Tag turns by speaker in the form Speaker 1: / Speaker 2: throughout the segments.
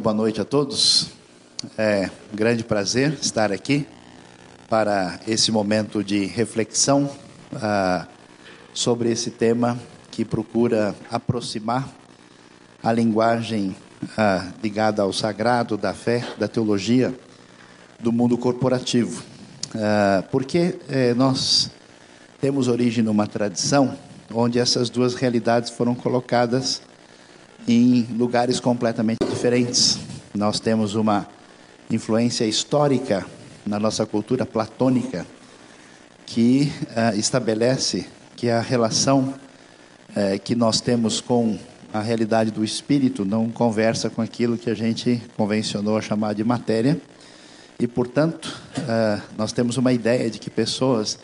Speaker 1: Muito boa noite a todos. É um grande prazer estar aqui para esse momento de reflexão ah, sobre esse tema que procura aproximar a linguagem ah, ligada ao sagrado, da fé, da teologia, do mundo corporativo. Ah, porque eh, nós temos origem numa tradição onde essas duas realidades foram colocadas em lugares completamente diferentes. Nós temos uma influência histórica na nossa cultura platônica que uh, estabelece que a relação uh, que nós temos com a realidade do espírito não conversa com aquilo que a gente convencionou a chamar de matéria. E, portanto, uh, nós temos uma ideia de que pessoas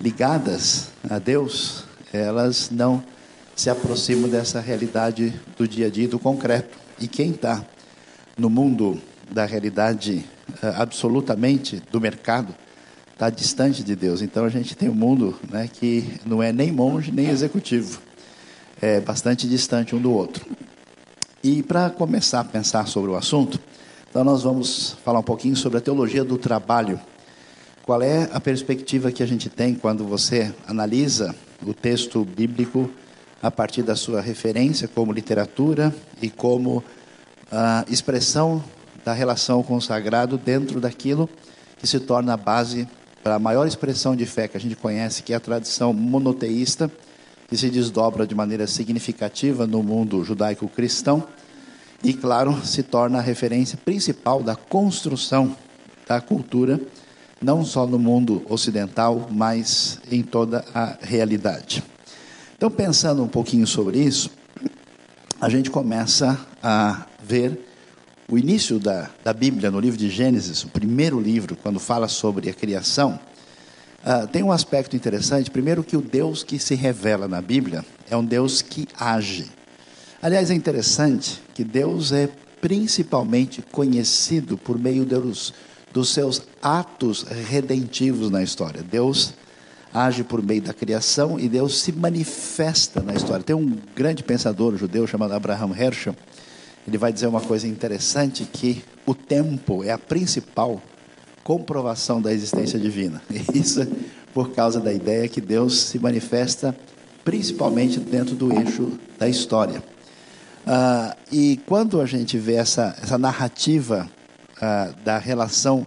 Speaker 1: ligadas a Deus, elas não se aproximam dessa realidade do dia a dia, do concreto. E quem está no mundo da realidade uh, absolutamente do mercado está distante de Deus. Então a gente tem um mundo né, que não é nem monge nem executivo, é bastante distante um do outro. E para começar a pensar sobre o assunto, então nós vamos falar um pouquinho sobre a teologia do trabalho. Qual é a perspectiva que a gente tem quando você analisa o texto bíblico a partir da sua referência como literatura e como a expressão da relação com o sagrado dentro daquilo que se torna a base para a maior expressão de fé que a gente conhece, que é a tradição monoteísta, que se desdobra de maneira significativa no mundo judaico-cristão e, claro, se torna a referência principal da construção da cultura, não só no mundo ocidental, mas em toda a realidade. Então, pensando um pouquinho sobre isso, a gente começa a ver o início da, da Bíblia, no livro de Gênesis, o primeiro livro, quando fala sobre a criação, uh, tem um aspecto interessante. Primeiro, que o Deus que se revela na Bíblia é um Deus que age. Aliás, é interessante que Deus é principalmente conhecido por meio dos, dos seus atos redentivos na história. Deus age por meio da criação e Deus se manifesta na história. Tem um grande pensador judeu chamado Abraham Herschel, ele vai dizer uma coisa interessante que o tempo é a principal comprovação da existência divina. Isso é por causa da ideia que Deus se manifesta principalmente dentro do eixo da história. Ah, e quando a gente vê essa, essa narrativa ah, da relação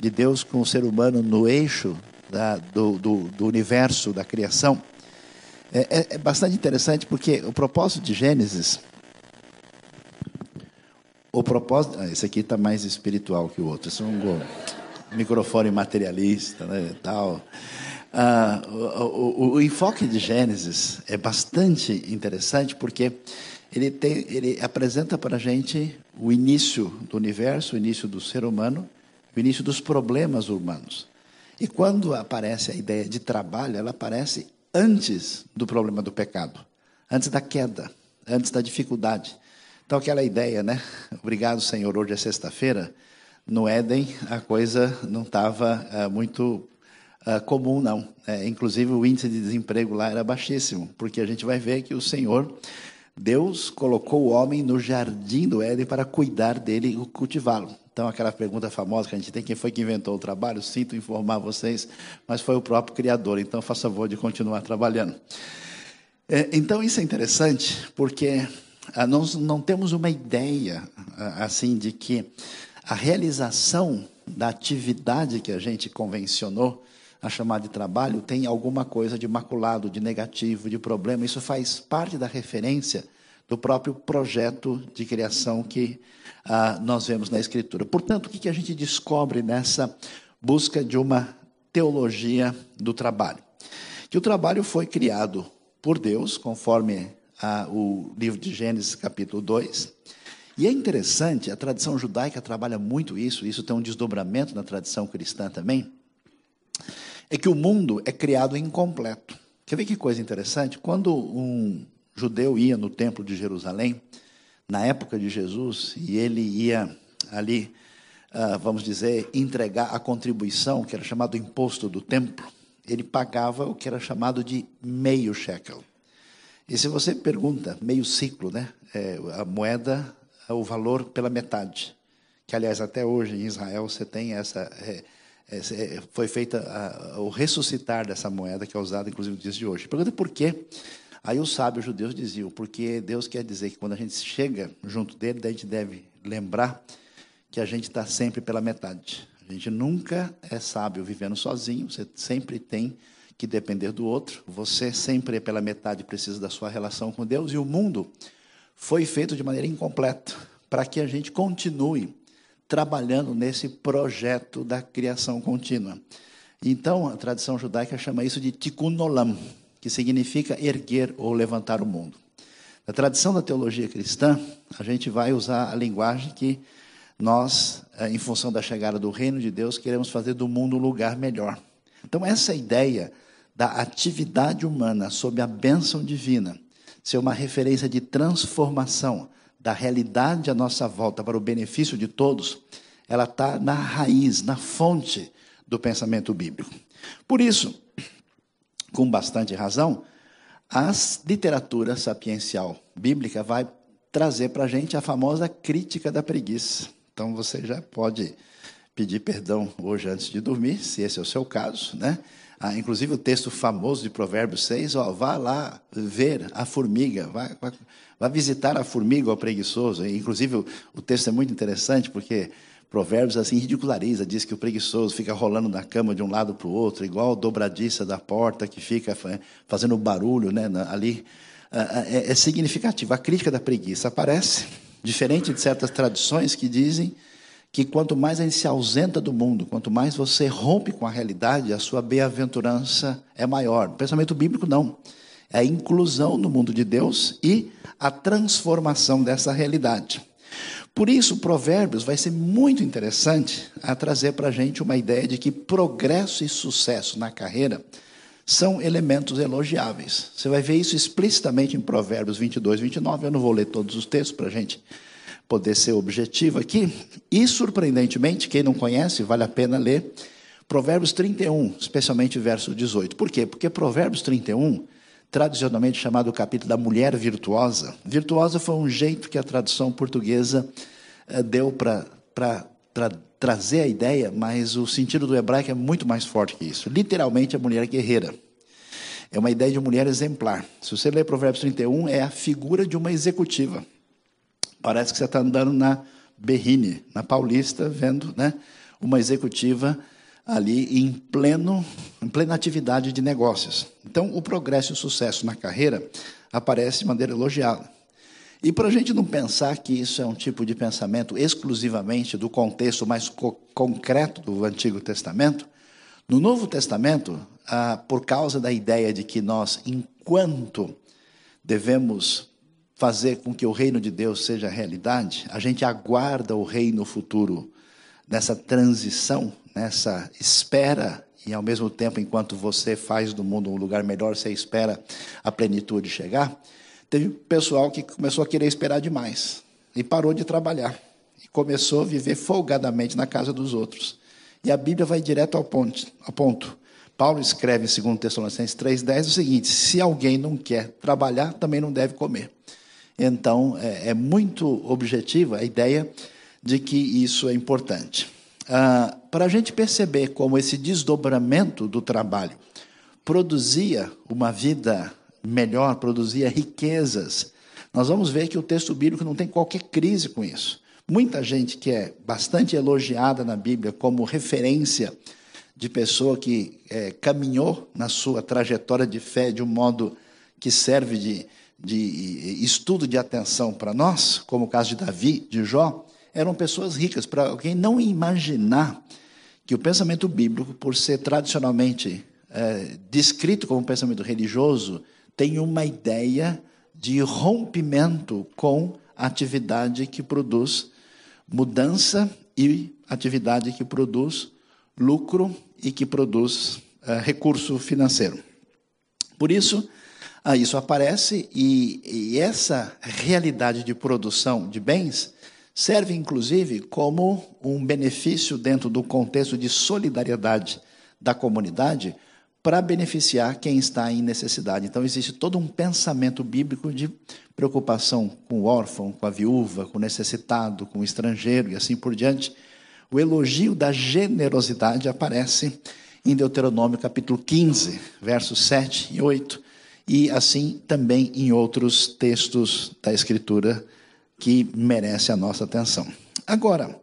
Speaker 1: de Deus com o ser humano no eixo da, do, do, do, universo, da criação, é, é, é, bastante interessante porque o propósito de Gênesis. O propósito. Ah, esse aqui está mais espiritual que o outro. Esse é um microfone materialista, né, tal. Ah, o, o, o, enfoque de Gênesis é bastante interessante porque ele, tem, ele apresenta para a gente o início do universo, o início do ser humano, o início dos problemas humanos. E quando aparece a ideia de trabalho, ela aparece antes do problema do pecado, antes da queda, antes da dificuldade. Então, aquela ideia, né? Obrigado, Senhor, hoje é sexta-feira. No Éden, a coisa não estava uh, muito uh, comum, não. É, inclusive, o índice de desemprego lá era baixíssimo, porque a gente vai ver que o Senhor, Deus, colocou o homem no jardim do Éden para cuidar dele e cultivá-lo. Então, aquela pergunta famosa que a gente tem: quem foi que inventou o trabalho? Sinto informar vocês, mas foi o próprio Criador. Então, faça favor de continuar trabalhando. É, então, isso é interessante, porque ah, nós não temos uma ideia ah, assim de que a realização da atividade que a gente convencionou a chamar de trabalho tem alguma coisa de maculado, de negativo, de problema. Isso faz parte da referência do próprio projeto de criação que ah, nós vemos na Escritura. Portanto, o que, que a gente descobre nessa busca de uma teologia do trabalho? Que o trabalho foi criado por Deus, conforme ah, o livro de Gênesis, capítulo 2. E é interessante, a tradição judaica trabalha muito isso, isso tem um desdobramento na tradição cristã também, é que o mundo é criado incompleto. Quer ver que coisa interessante? Quando um judeu ia no templo de Jerusalém, na época de Jesus, e ele ia ali, uh, vamos dizer, entregar a contribuição, que era chamado imposto do templo, ele pagava o que era chamado de meio shekel. E se você pergunta, meio ciclo, né? É, a moeda o valor pela metade. Que, aliás, até hoje em Israel você tem essa. É, é, foi feita a, o ressuscitar dessa moeda que é usada, inclusive, nos dias de hoje. Pergunta por quê? Aí os sábios judeus diziam, porque Deus quer dizer que quando a gente chega junto dele, a gente deve lembrar que a gente está sempre pela metade. A gente nunca é sábio vivendo sozinho, você sempre tem que depender do outro. Você sempre, pela metade, precisa da sua relação com Deus. E o mundo foi feito de maneira incompleta para que a gente continue trabalhando nesse projeto da criação contínua. Então, a tradição judaica chama isso de tikkun olam, que significa erguer ou levantar o mundo. Na tradição da teologia cristã, a gente vai usar a linguagem que nós, eh, em função da chegada do reino de Deus, queremos fazer do mundo um lugar melhor. Então, essa ideia da atividade humana sob a bênção divina ser uma referência de transformação da realidade à nossa volta para o benefício de todos, ela está na raiz, na fonte do pensamento bíblico. Por isso, com bastante razão, a literatura sapiencial bíblica vai trazer para a gente a famosa crítica da preguiça. Então você já pode pedir perdão hoje antes de dormir, se esse é o seu caso, né? Ah, inclusive o texto famoso de Provérbios 6, ó, vá lá ver a formiga, vá, vá, vá visitar a formiga, o preguiçoso. Inclusive o, o, texto é muito interessante porque Provérbios assim ridiculariza, diz que o preguiçoso fica rolando na cama de um lado para o outro, igual a dobradiça da porta que fica fazendo barulho né, ali. Ah, ah, é, é significativo. A crítica da preguiça aparece, diferente de certas tradições que dizem que quanto mais a gente se ausenta do mundo, quanto mais você rompe com a realidade, a sua bem-aventurança é maior. No pensamento bíblico, não. É a inclusão no mundo de Deus e a transformação dessa realidade. Por isso, Provérbios vai ser muito interessante a trazer para a gente uma ideia de que progresso e sucesso na carreira são elementos elogiáveis. Você vai ver isso explicitamente em Provérbios 22, 29. Eu não vou ler todos os textos para a gente poder ser objetivo aqui. E, surpreendentemente, quem não conhece, vale a pena ler Provérbios 31, especialmente verso 18. Por quê? Porque Provérbios 31, tradicionalmente chamado o capítulo da mulher virtuosa, virtuosa foi um jeito que a tradução portuguesa eh, deu para trazer a ideia, mas o sentido do hebraico é muito mais forte que isso. Literalmente, a mulher guerreira. É uma ideia de mulher exemplar. Se você ler Provérbios 31, é a figura de uma executiva. Parece que você está andando na Berrine, na Paulista, vendo né, uma executiva ali em pleno, em plena atividade de negócios. Então, o progresso e o sucesso na carreira aparece de maneira elogiada. E para a gente não pensar que isso é um tipo de pensamento exclusivamente do contexto mais co concreto do Antigo Testamento, no Novo Testamento, ah, por causa da ideia de que nós, enquanto devemos fazer com que o reino de Deus seja realidade, a gente aguarda o reino futuro nessa transição, nessa espera, e ao mesmo tempo, enquanto você faz do mundo um lugar melhor, você espera a plenitude chegar. Teve pessoal que começou a querer esperar demais e parou de trabalhar e começou a viver folgadamente na casa dos outros. E a Bíblia vai direto ao ponto. Ao ponto. Paulo escreve em 2 Tessalonicenses 3,10 o seguinte: se alguém não quer trabalhar, também não deve comer. Então, é, é muito objetiva a ideia de que isso é importante. Ah, para a gente perceber como esse desdobramento do trabalho produzia uma vida melhor, produzia riquezas, nós vamos ver que o texto bíblico não tem qualquer crise com isso. Muita gente que é bastante elogiada na Bíblia como referência de pessoa que é, caminhou na sua trajetória de fé de um modo que serve de, de estudo de atenção para nós, como o caso de Davi, de Jó, eram pessoas ricas. Para alguém não imaginar que o pensamento bíblico, por ser tradicionalmente é, descrito como um pensamento religioso, tem uma ideia de rompimento com a atividade que produz mudança e atividade que produz lucro e que produz é, recurso financeiro. Por isso, ah, isso aparece e, e essa realidade de produção de bens serve, inclusive, como um benefício dentro do contexto de solidariedade da comunidade para beneficiar quem está em necessidade. Então, existe todo um pensamento bíblico de preocupação com o órfão, com a viúva, com o necessitado, com o estrangeiro e assim por diante. O elogio da generosidade aparece em Deuteronômio capítulo 15, versos 7 e 8, e assim também em outros textos da Escritura que merece a nossa atenção. Agora,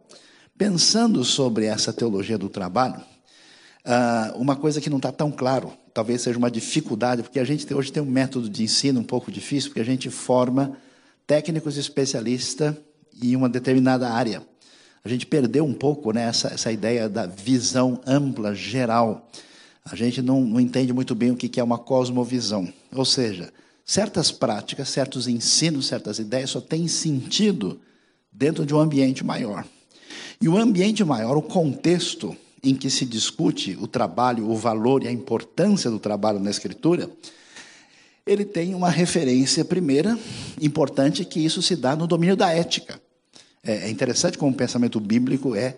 Speaker 1: pensando sobre essa teologia do trabalho, ah, uma coisa que não está tão claro, talvez seja uma dificuldade, porque a gente hoje tem um método de ensino um pouco difícil, porque a gente forma técnicos especialistas em uma determinada área. A gente perdeu um pouco né, essa, essa ideia da visão ampla, geral. A gente não, não entende muito bem o que é uma cosmovisão. Ou seja, certas práticas, certos ensinos, certas ideias só têm sentido dentro de um ambiente maior. E o ambiente maior, o contexto em que se discute o trabalho, o valor e a importância do trabalho na Escritura, ele tem uma referência primeira importante que isso se dá no domínio da ética. É, é interessante como o pensamento bíblico é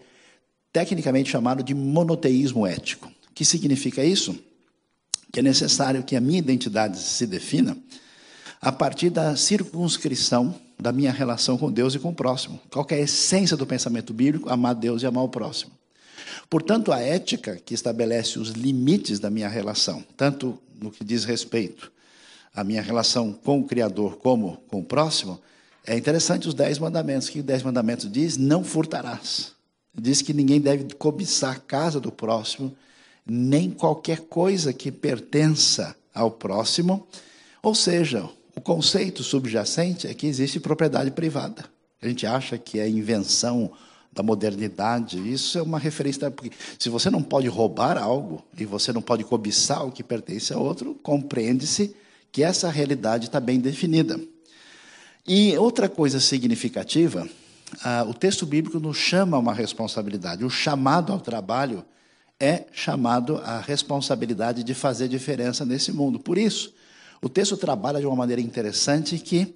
Speaker 1: tecnicamente chamado de monoteísmo ético. O que significa isso? Que é necessário que a minha identidade se defina a partir da circunscrição da minha relação com Deus e com o próximo. Qual é a essência do pensamento bíblico? Amar Deus e amar o próximo. Portanto, a ética que estabelece os limites da minha relação, tanto no que diz respeito à minha relação com o Criador como com o próximo, é interessante os dez mandamentos. O que os dez mandamentos diz? Não furtarás. Diz que ninguém deve cobiçar a casa do próximo, nem qualquer coisa que pertença ao próximo. Ou seja, o conceito subjacente é que existe propriedade privada. A gente acha que é invenção da modernidade. Isso é uma referência. Porque se você não pode roubar algo e você não pode cobiçar o que pertence a outro, compreende-se que essa realidade está bem definida. E outra coisa significativa, ah, o texto bíblico nos chama a uma responsabilidade. O chamado ao trabalho é chamado à responsabilidade de fazer diferença nesse mundo. Por isso, o texto trabalha de uma maneira interessante que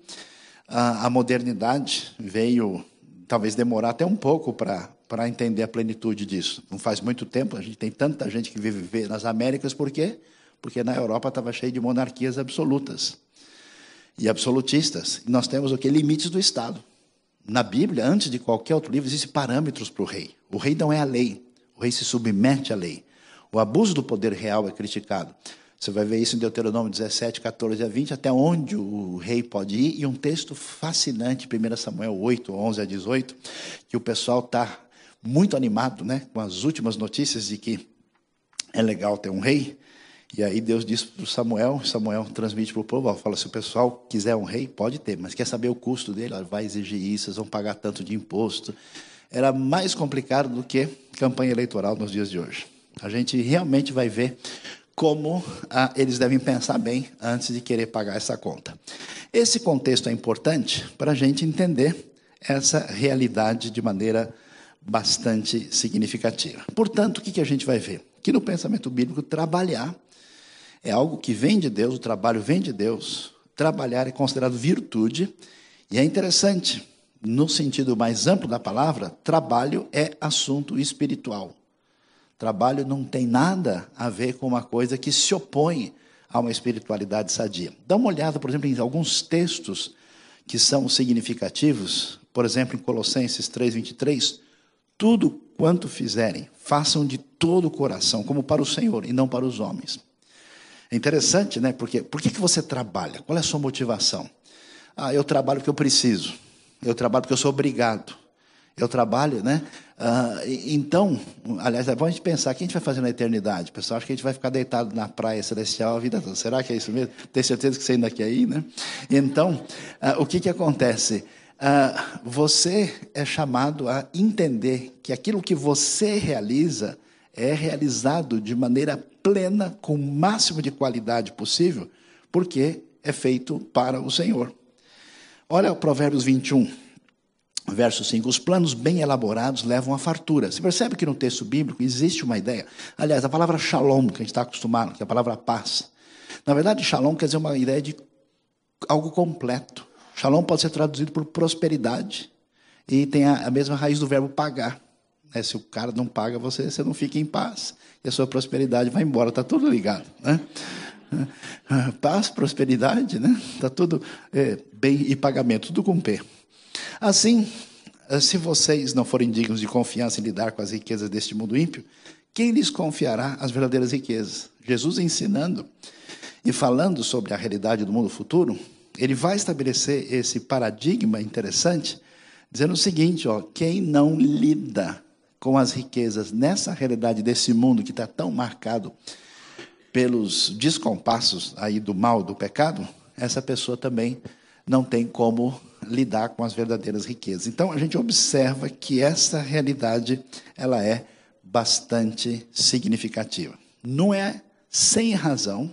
Speaker 1: ah, a modernidade veio, talvez demorar até um pouco para para entender a plenitude disso. Não faz muito tempo, a gente tem tanta gente que vive nas Américas, por quê? Porque na Europa estava cheio de monarquias absolutas e absolutistas. Nós temos o que? Limites do Estado. Na Bíblia, antes de qualquer outro livro, existem parâmetros para o rei. O rei não é a lei, o rei se submete à lei. O abuso do poder real é criticado. Você vai ver isso em Deuteronômio 17, 14 a 20, até onde o rei pode ir. E um texto fascinante, 1 Samuel 8, 11 a 18, que o pessoal está muito animado né, com as últimas notícias de que é legal ter um rei. E aí Deus disse para Samuel, Samuel transmite para o povo, ó, fala, se o pessoal quiser um rei, pode ter, mas quer saber o custo dele? Ó, vai exigir isso, vocês vão pagar tanto de imposto. Era mais complicado do que campanha eleitoral nos dias de hoje. A gente realmente vai ver como ah, eles devem pensar bem antes de querer pagar essa conta. Esse contexto é importante para a gente entender essa realidade de maneira bastante significativa. Portanto, o que, que a gente vai ver? Que no pensamento bíblico, trabalhar é algo que vem de Deus, o trabalho vem de Deus. Trabalhar é considerado virtude, e é interessante, no sentido mais amplo da palavra, trabalho é assunto espiritual. Trabalho não tem nada a ver com uma coisa que se opõe a uma espiritualidade sadia. Dá uma olhada, por exemplo, em alguns textos que são significativos, por exemplo, em Colossenses 3:23, tudo quanto fizerem, façam de todo o coração, como para o Senhor e não para os homens. É interessante, né? Porque por que, que você trabalha? Qual é a sua motivação? Ah, eu trabalho porque eu preciso. Eu trabalho porque eu sou obrigado. Eu trabalho, né? Ah, então, aliás, é a gente pensar o que a gente vai fazer na eternidade. Pessoal, acho que a gente vai ficar deitado na praia celestial a vida toda. Será que é isso mesmo? Tenho certeza que você ainda quer aí, né? Então, ah, o que, que acontece? Ah, você é chamado a entender que aquilo que você realiza é realizado de maneira plena, com o máximo de qualidade possível, porque é feito para o Senhor. Olha o Provérbios 21, verso 5. Os planos bem elaborados levam à fartura. Você percebe que no texto bíblico existe uma ideia. Aliás, a palavra shalom, que a gente está acostumado, que é a palavra paz. Na verdade, shalom quer dizer uma ideia de algo completo. Shalom pode ser traduzido por prosperidade. E tem a, mesma raiz do verbo pagar. Né? Se o cara não paga você, você não fica em paz. E a sua prosperidade vai embora, está tudo ligado. Né? Paz, prosperidade, né? Está tudo é, bem e pagamento, tudo com P. Assim, se vocês não forem dignos de confiança em lidar com as riquezas deste mundo ímpio, quem lhes confiará as verdadeiras riquezas? Jesus ensinando e falando sobre a realidade do mundo futuro, ele vai estabelecer esse paradigma interessante, dizendo o seguinte: ó, quem não lida com as riquezas nessa realidade desse mundo que está tão marcado pelos descompassos aí do mal, do pecado, essa pessoa também não tem como lidar com as verdadeiras riquezas. Então a gente observa que essa realidade ela é bastante significativa. Não é sem razão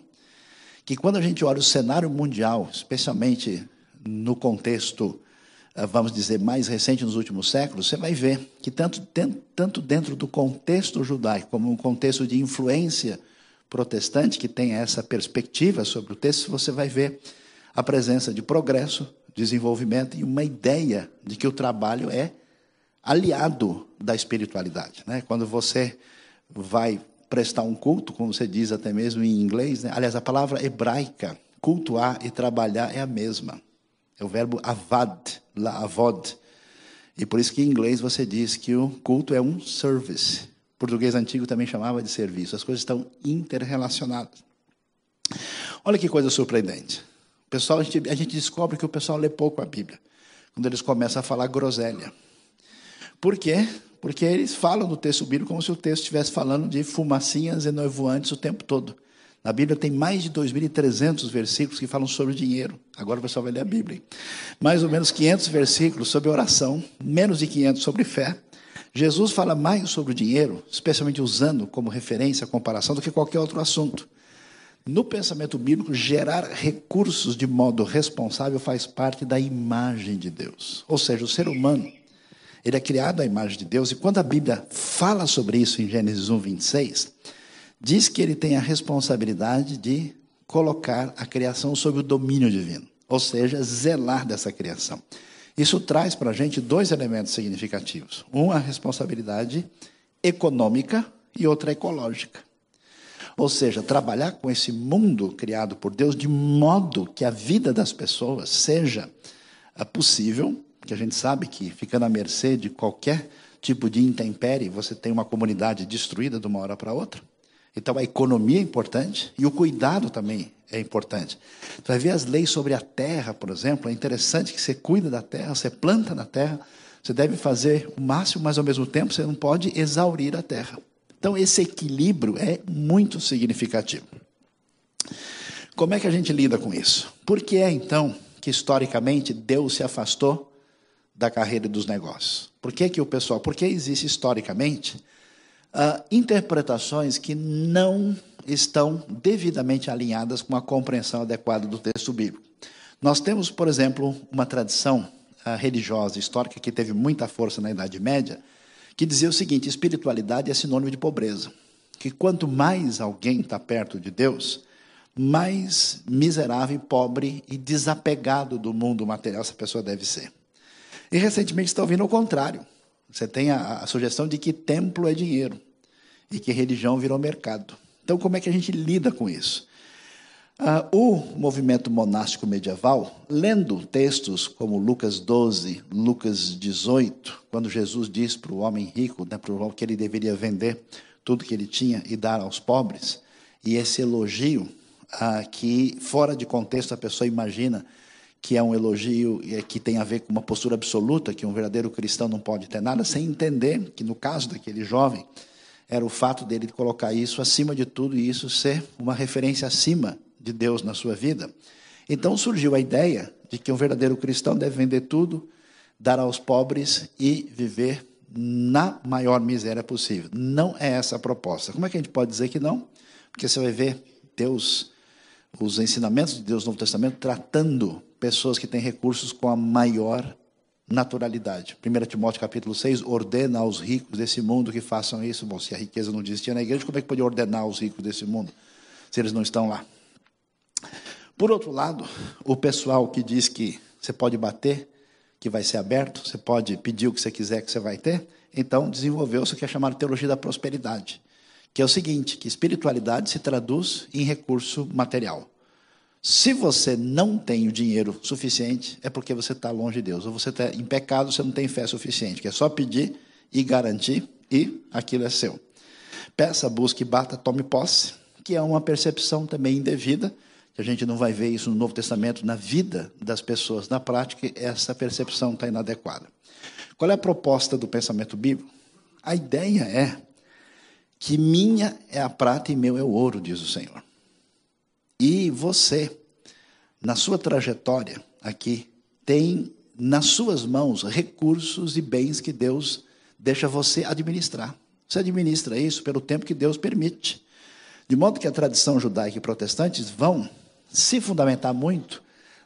Speaker 1: que quando a gente olha o cenário mundial, especialmente no contexto, eh, vamos dizer, mais recente nos últimos séculos, você vai ver que tanto, tanto dentro do contexto judaico como no contexto de influência protestante, que tem essa perspectiva sobre o texto, você vai ver a presença de progresso, desenvolvimento e uma ideia de que o trabalho é aliado da espiritualidade. Né? Quando você vai prestar um culto, como você diz até mesmo em inglês. Né? Aliás, a palavra hebraica, cultuar e trabalhar, é a mesma. É o verbo avad, la avod. E por isso que em inglês você diz que o culto é um service. Português antigo também chamava de serviço. As coisas estão interrelacionadas. Olha que coisa surpreendente. O pessoal, a gente, a gente descobre que o pessoal lê pouco a Bíblia. Quando eles começam a falar groselha. Por quê? Porque eles falam do texto bíblico como se o texto estivesse falando de fumacinhas e noivoantes o tempo todo. Na Bíblia tem mais de 2.300 versículos que falam sobre dinheiro. Agora o pessoal vai ler a Bíblia. Mais ou menos 500 versículos sobre oração, menos de 500 sobre fé. Jesus fala mais sobre o dinheiro, especialmente usando como referência a comparação, do que qualquer outro assunto. No pensamento bíblico, gerar recursos de modo responsável faz parte da imagem de Deus. Ou seja, o ser humano ele é criado à imagem de Deus, e quando a Bíblia fala sobre isso em Gênesis 1, 26, diz que ele tem a responsabilidade de colocar a criação sob o domínio divino, ou seja, zelar dessa criação. Isso traz para a gente dois elementos significativos: um, a responsabilidade econômica e outra ecológica. Ou seja, trabalhar com esse mundo criado por Deus de modo que a vida das pessoas seja possível que a gente sabe que ficando à mercê de qualquer tipo de intempérie, você tem uma comunidade destruída de uma hora para outra. Então a economia é importante e o cuidado também é importante. Você vai ver as leis sobre a terra, por exemplo, é interessante que você cuida da terra, você planta na terra, você deve fazer o máximo, mas ao mesmo tempo você não pode exaurir a terra. Então esse equilíbrio é muito significativo. Como é que a gente lida com isso? Por que é então que historicamente Deus se afastou da carreira dos negócios. Por que, que o pessoal? Porque existe historicamente uh, interpretações que não estão devidamente alinhadas com a compreensão adequada do texto bíblico. Nós temos, por exemplo, uma tradição uh, religiosa histórica que teve muita força na Idade Média, que dizia o seguinte: espiritualidade é sinônimo de pobreza. Que quanto mais alguém está perto de Deus, mais miserável, pobre e desapegado do mundo material essa pessoa deve ser. E recentemente está ouvindo o contrário. Você tem a, a sugestão de que templo é dinheiro e que religião virou mercado. Então, como é que a gente lida com isso? Ah, o movimento monástico medieval, lendo textos como Lucas 12, Lucas 18, quando Jesus diz para o homem rico, né, para o que ele deveria vender tudo que ele tinha e dar aos pobres, e esse elogio ah, que, fora de contexto, a pessoa imagina que é um elogio que tem a ver com uma postura absoluta, que um verdadeiro cristão não pode ter nada, sem entender que, no caso daquele jovem, era o fato dele colocar isso acima de tudo e isso ser uma referência acima de Deus na sua vida. Então surgiu a ideia de que um verdadeiro cristão deve vender tudo, dar aos pobres e viver na maior miséria possível. Não é essa a proposta. Como é que a gente pode dizer que não? Porque você vai ver Deus, os ensinamentos de Deus no Novo Testamento tratando pessoas que têm recursos com a maior naturalidade. 1 Timóteo capítulo 6, ordena aos ricos desse mundo que façam isso. Bom, se a riqueza não existia na igreja, como é que pode ordenar aos ricos desse mundo, se eles não estão lá? Por outro lado, o pessoal que diz que você pode bater, que vai ser aberto, você pode pedir o que você quiser que você vai ter, então desenvolveu-se o que é chamado teologia da prosperidade, que é o seguinte, que espiritualidade se traduz em recurso material. Se você não tem o dinheiro suficiente, é porque você está longe de Deus. Ou você está em pecado, você não tem fé suficiente, que é só pedir e garantir, e aquilo é seu. Peça, busque, bata, tome posse, que é uma percepção também indevida, que a gente não vai ver isso no Novo Testamento, na vida das pessoas, na prática, essa percepção está inadequada. Qual é a proposta do pensamento bíblico? A ideia é que minha é a prata e meu é o ouro, diz o Senhor. E você, na sua trajetória aqui, tem nas suas mãos recursos e bens que Deus deixa você administrar. Você administra isso pelo tempo que Deus permite. De modo que a tradição judaica e protestantes vão se fundamentar muito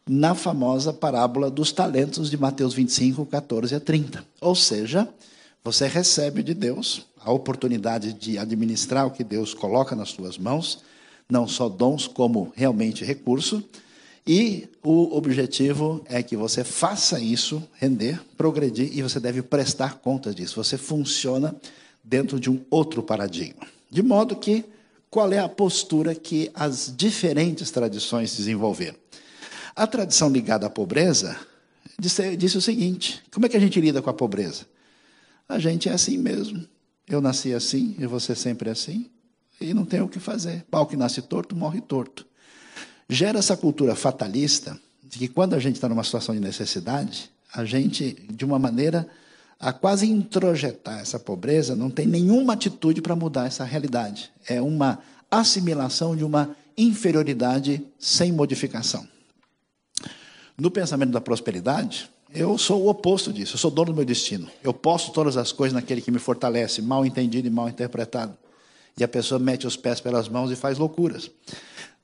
Speaker 1: na famosa parábola dos talentos de Mateus 25, 14 a 30. Ou seja, você recebe de Deus a oportunidade de administrar o que Deus coloca nas suas mãos não só dons, como realmente recurso. E o objetivo é que você faça isso render, progredir, e você deve prestar conta disso. Você funciona dentro de um outro paradigma. De modo que, qual é a postura que as diferentes tradições desenvolveram? A tradição ligada à pobreza disse, disse o seguinte: como é que a gente lida com a pobreza? A gente é assim mesmo. Eu nasci assim e você sempre é assim e não tem o que fazer. Pau que nasce torto, morre torto. Gera essa cultura fatalista de que quando a gente está numa situação de necessidade, a gente, de uma maneira a quase introjetar essa pobreza, não tem nenhuma atitude para mudar essa realidade. É uma assimilação de uma inferioridade sem modificação. No pensamento da prosperidade, eu sou o oposto disso, eu sou dono do meu destino. Eu posso todas as coisas naquele que me fortalece, mal entendido e mal interpretado e a pessoa mete os pés pelas mãos e faz loucuras.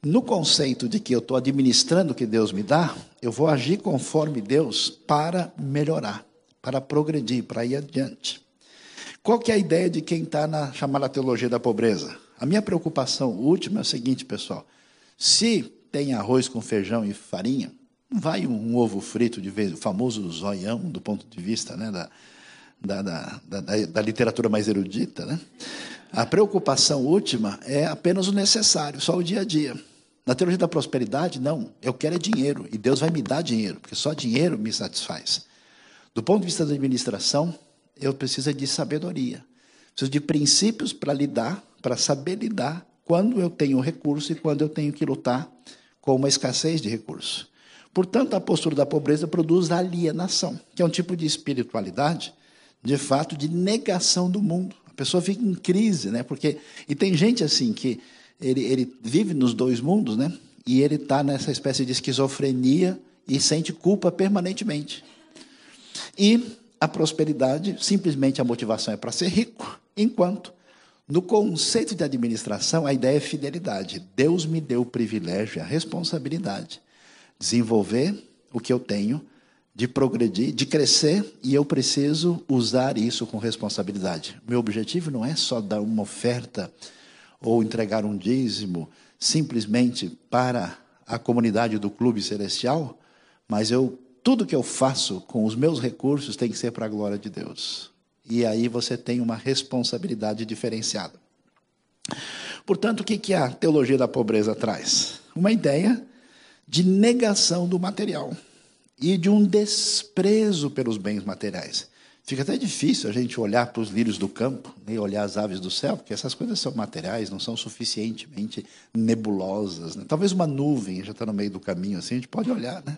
Speaker 1: No conceito de que eu estou administrando o que Deus me dá, eu vou agir conforme Deus para melhorar, para progredir, para ir adiante. Qual que é a ideia de quem está na chamada teologia da pobreza? A minha preocupação última é a seguinte, pessoal. Se tem arroz com feijão e farinha, não vai um ovo frito de vez, o famoso zoião, do ponto de vista né, da, da, da, da, da literatura mais erudita, né? A preocupação última é apenas o necessário, só o dia a dia. Na teologia da prosperidade, não. Eu quero é dinheiro e Deus vai me dar dinheiro, porque só dinheiro me satisfaz. Do ponto de vista da administração, eu preciso de sabedoria. Preciso de princípios para lidar, para saber lidar quando eu tenho recurso e quando eu tenho que lutar com uma escassez de recursos. Portanto, a postura da pobreza produz alienação, que é um tipo de espiritualidade, de fato, de negação do mundo pessoa fica em crise, né? Porque e tem gente assim que ele, ele vive nos dois mundos, né? E ele está nessa espécie de esquizofrenia e sente culpa permanentemente. E a prosperidade, simplesmente a motivação é para ser rico, enquanto no conceito de administração a ideia é fidelidade. Deus me deu o privilégio, a responsabilidade, desenvolver o que eu tenho de progredir, de crescer, e eu preciso usar isso com responsabilidade. Meu objetivo não é só dar uma oferta ou entregar um dízimo simplesmente para a comunidade do clube celestial, mas eu tudo que eu faço com os meus recursos tem que ser para a glória de Deus. E aí você tem uma responsabilidade diferenciada. Portanto, o que a teologia da pobreza traz? Uma ideia de negação do material e de um desprezo pelos bens materiais. Fica até difícil a gente olhar para os lírios do campo, nem olhar as aves do céu, porque essas coisas são materiais, não são suficientemente nebulosas. Né? Talvez uma nuvem já está no meio do caminho, assim, a gente pode olhar. Né?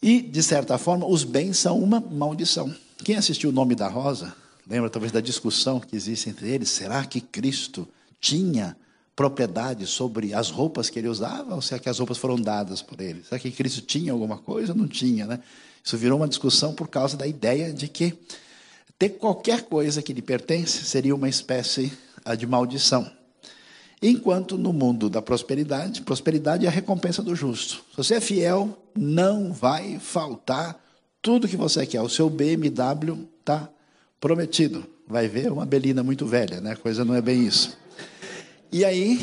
Speaker 1: E, de certa forma, os bens são uma maldição. Quem assistiu O Nome da Rosa, lembra talvez da discussão que existe entre eles? Será que Cristo tinha propriedade sobre as roupas que ele usava, ou será que as roupas foram dadas por ele? Será que Cristo tinha alguma coisa ou não tinha? Né? Isso virou uma discussão por causa da ideia de que ter qualquer coisa que lhe pertence seria uma espécie ah, de maldição. Enquanto no mundo da prosperidade, prosperidade é a recompensa do justo. Se você é fiel, não vai faltar tudo que você quer. O seu BMW está prometido. Vai ver uma belina muito velha, né? A coisa não é bem isso. E aí,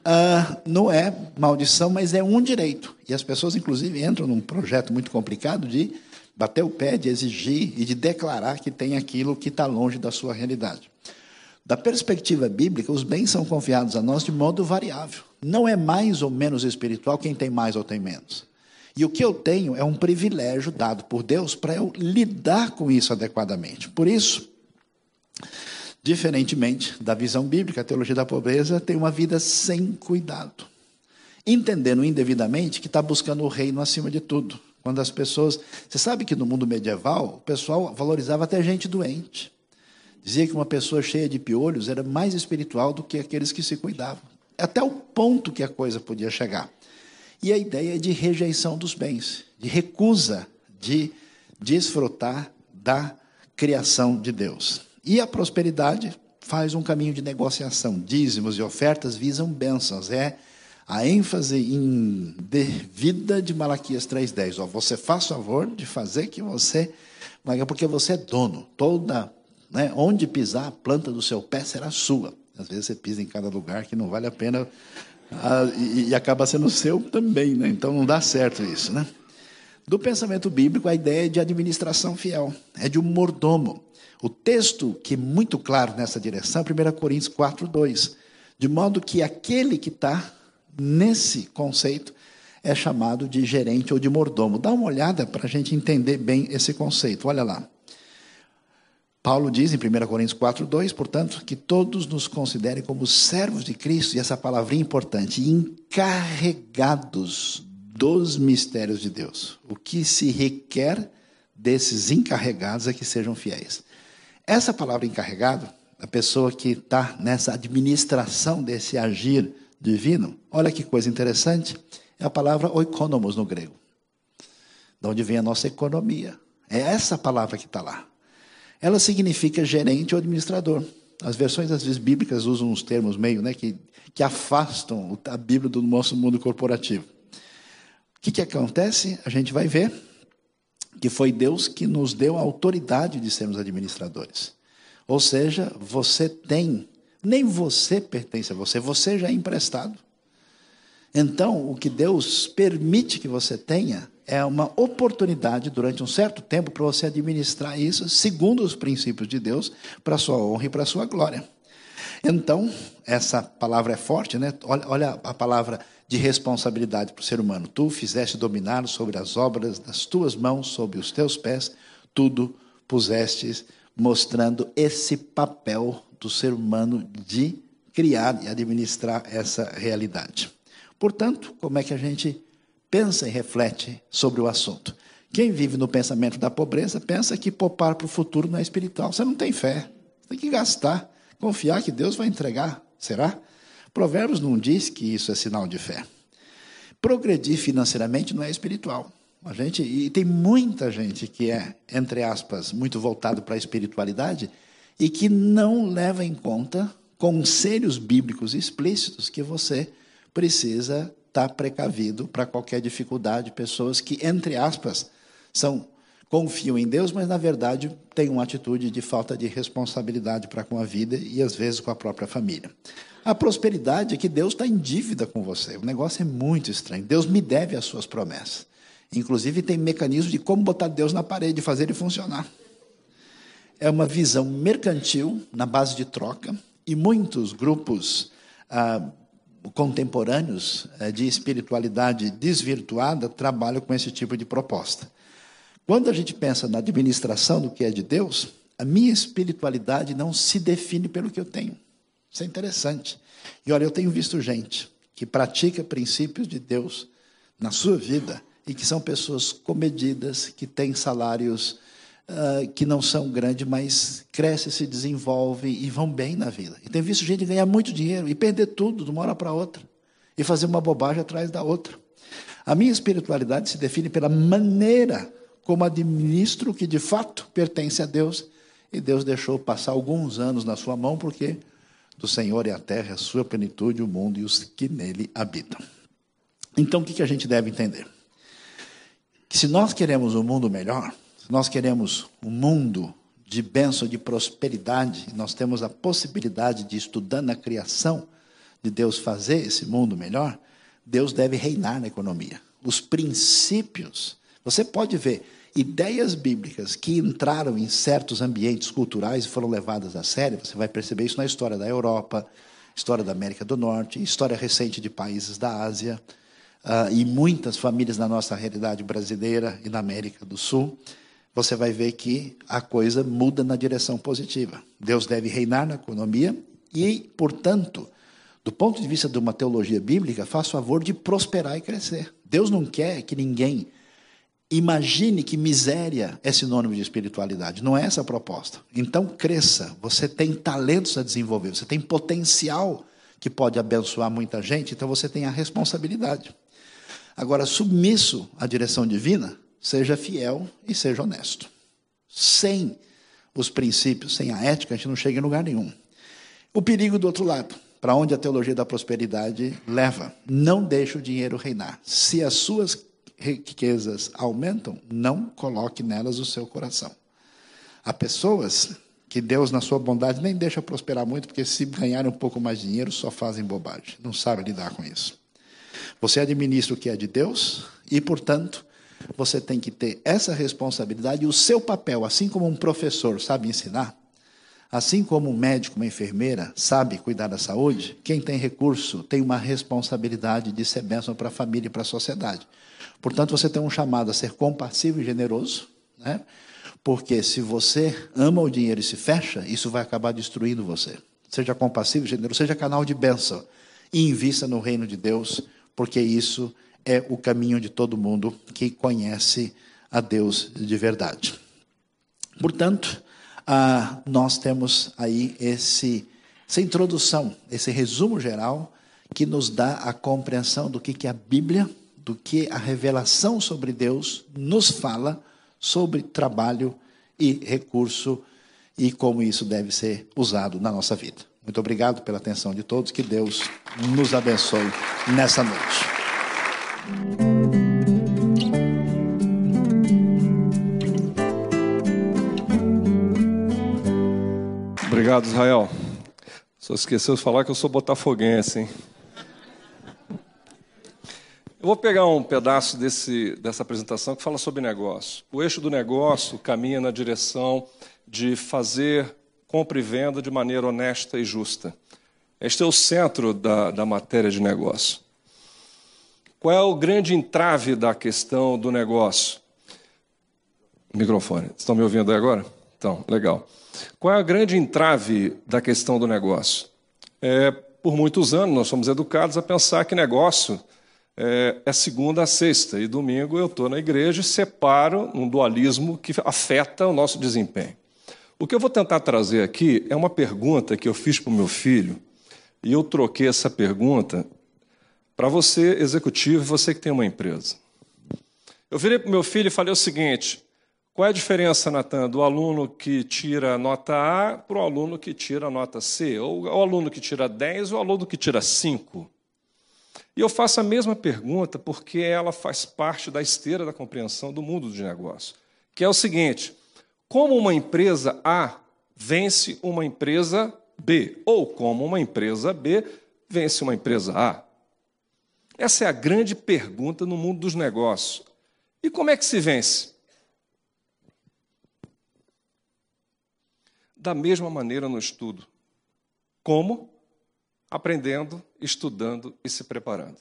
Speaker 1: uh, não é maldição, mas é um direito. E as pessoas, inclusive, entram num projeto muito complicado de bater o pé, de exigir e de declarar que tem aquilo que está longe da sua realidade. Da perspectiva bíblica, os bens são confiados a nós de modo variável. Não é mais ou menos espiritual quem tem mais ou tem menos. E o que eu tenho é um privilégio dado por Deus para eu lidar com isso adequadamente. Por isso, diferentemente da visão bíblica, a teologia da pobreza tem uma vida sem cuidado. Entendendo indevidamente que está buscando o reino acima de tudo. Quando as pessoas. Você sabe que no mundo medieval, o pessoal valorizava até gente doente. Dizia que uma pessoa cheia de piolhos era mais espiritual do que aqueles que se cuidavam. Até o ponto que a coisa podia chegar. E a ideia é de rejeição dos bens, de recusa de desfrutar da criação de Deus. E a prosperidade faz um caminho de negociação. Dízimos e ofertas visam bênçãos. É a ênfase em devida de Malaquias 3,10. Você faz favor de fazer que você. Porque você é dono. Toda né? Onde pisar, a planta do seu pé será sua. Às vezes você pisa em cada lugar que não vale a pena ah, e, e, acaba sendo seu também, né? então não dá certo isso. Né? Do pensamento bíblico, a ideia é de administração fiel, é de um mordomo. O texto que é muito claro nessa direção é 1 Coríntios 4, 2. De modo que aquele que está nesse conceito é chamado de gerente ou de mordomo. Dá uma olhada para a gente entender bem esse conceito. Olha lá. Paulo diz em 1 Coríntios 4, 2, portanto, que todos nos considerem como servos de Cristo, e essa palavrinha importante, encarregados dos mistérios de Deus. O que se requer desses encarregados é que sejam fiéis. Essa palavra encarregado, a pessoa que está nessa administração desse agir divino, olha que coisa interessante, é a palavra oikonomos no grego, de onde vem a nossa economia. É essa palavra que está lá ela significa gerente ou administrador. As versões, às vezes, bíblicas usam uns termos meio né, que, que afastam a Bíblia do nosso mundo corporativo. O que, que acontece? A gente vai ver que foi Deus que nos deu a autoridade de sermos administradores. Ou seja, você tem, nem você pertence a você, você já é emprestado. Então, o que Deus permite que você tenha é uma oportunidade durante um certo tempo para você administrar isso segundo os princípios de Deus, para a sua honra e para a sua glória. Então, essa palavra é forte, né? Olha, olha a palavra de responsabilidade para o ser humano. Tu fizeste dominar sobre as obras das tuas mãos, sobre os teus pés, tudo pusestes, mostrando esse papel do ser humano de criar e administrar essa realidade. Portanto, como é que a gente pensa e reflete sobre o assunto. Quem vive no pensamento da pobreza pensa que poupar para o futuro não é espiritual. Você não tem fé. Você tem que gastar, confiar que Deus vai entregar. Será? Provérbios não diz que isso é sinal de fé. Progredir financeiramente não é espiritual. A gente, e tem muita gente que é, entre aspas, muito voltado para a espiritualidade e que não leva em conta conselhos bíblicos explícitos que você precisa estar tá precavido para qualquer dificuldade. Pessoas que, entre aspas, são confiam em Deus, mas na verdade têm uma atitude de falta de responsabilidade para com a vida e às vezes com a própria família. A prosperidade é que Deus está em dívida com você. O negócio é muito estranho. Deus me deve as suas promessas. Inclusive tem mecanismo de como botar Deus na parede fazer ele funcionar. É uma visão mercantil na base de troca e muitos grupos ah, contemporâneos eh, de espiritualidade desvirtuada trabalham com esse tipo de proposta. Quando a gente pensa na administração do que é de Deus, a minha espiritualidade não se define pelo que eu tenho. Isso é interessante. E olha, eu tenho visto gente que pratica princípios de Deus na sua vida e que são pessoas comedidas, que têm salários uh, que não são grandes, mas crescem, se desenvolvem e vão bem na vida. E tem visto gente ganhar muito dinheiro e perder tudo de uma hora para outra e fazer uma bobagem atrás da outra. A minha espiritualidade se define pela maneira como administro que de fato pertence a Deus. E Deus deixou passar alguns anos na sua mão, porque do Senhor é a terra, a sua plenitude, o mundo e os que nele habitam. Então, o que a gente deve entender? Que se nós queremos um mundo melhor, se nós queremos um mundo de bênção, de prosperidade, nós temos a possibilidade de, estudando a criação, de Deus fazer esse mundo melhor, Deus deve reinar na economia. Os princípios, você pode ver, ideias bíblicas que entraram em certos ambientes culturais e foram levadas a sério, você vai perceber isso na história da Europa, história da América do Norte, história recente de países da Ásia, uh, e muitas famílias na nossa realidade brasileira e na América do Sul, você vai ver que a coisa muda na direção positiva. Deus deve reinar na economia e, portanto, do ponto de vista de uma teologia bíblica, faz favor de prosperar e crescer. Deus não quer que ninguém imagine que miséria é sinônimo de espiritualidade. Não é essa a proposta. Então, cresça. Você tem talentos a desenvolver, você tem potencial que pode abençoar muita gente, então você tem a responsabilidade. Agora, submisso à direção divina, seja fiel e seja honesto. Sem os princípios, sem a ética, a gente não chega em lugar nenhum. O perigo do outro lado, para onde a teologia da prosperidade leva, não deixe o dinheiro reinar. Se as suas riquezas aumentam, não coloque nelas o seu coração. Há pessoas que Deus, na sua bondade, nem deixa prosperar muito, porque se ganharem um pouco mais de dinheiro, só fazem bobagem. Não sabem lidar com isso. Você administra o que é de Deus e, portanto, você tem que ter essa responsabilidade e o seu papel, assim como um professor sabe ensinar, assim como um médico, uma enfermeira sabe cuidar da saúde, quem tem recurso tem uma responsabilidade de ser bênção para a família e para a sociedade. Portanto, você tem um chamado a ser compassivo e generoso, né? porque se você ama o dinheiro e se fecha, isso vai acabar destruindo você. Seja compassivo e generoso, seja canal de bênção e invista no reino de Deus, porque isso é o caminho de todo mundo que conhece a Deus de verdade. Portanto, ah, nós temos aí esse, essa introdução, esse resumo geral que nos dá a compreensão do que, que a Bíblia, do que a revelação sobre Deus nos fala sobre trabalho e recurso e como isso deve ser usado na nossa vida. Muito obrigado pela atenção de todos, que Deus nos abençoe nessa noite.
Speaker 2: Obrigado, Israel. Só esqueceu de falar que eu sou botafoguense, hein? Eu vou pegar um pedaço desse, dessa apresentação que fala sobre negócio. O eixo do negócio caminha na direção de fazer compra e venda de maneira honesta e justa. Este é o centro da, da matéria de negócio. Qual é o grande entrave da questão do negócio? Microfone. Estão me ouvindo aí agora? Então, legal. Qual é a grande entrave da questão do negócio? É, por muitos anos nós somos educados a pensar que negócio é, é segunda a sexta e domingo eu estou na igreja e separo um dualismo que afeta o nosso desempenho. O que eu vou tentar trazer aqui é uma pergunta que eu fiz para o meu filho e eu troquei essa pergunta para você, executivo, você que tem uma empresa. Eu virei para o meu filho e falei o seguinte: qual é a diferença, Natan, do aluno que tira nota A para o aluno que tira nota C? Ou o aluno que tira 10 ou o aluno que tira 5? E eu faço a mesma pergunta porque ela faz parte da esteira da compreensão do mundo de negócio, que é o seguinte: como uma empresa A vence uma empresa B? Ou como uma empresa B vence uma empresa A? Essa é a grande pergunta no mundo dos negócios. E como é que se vence? Da mesma maneira no estudo. Como? Aprendendo, estudando e se preparando.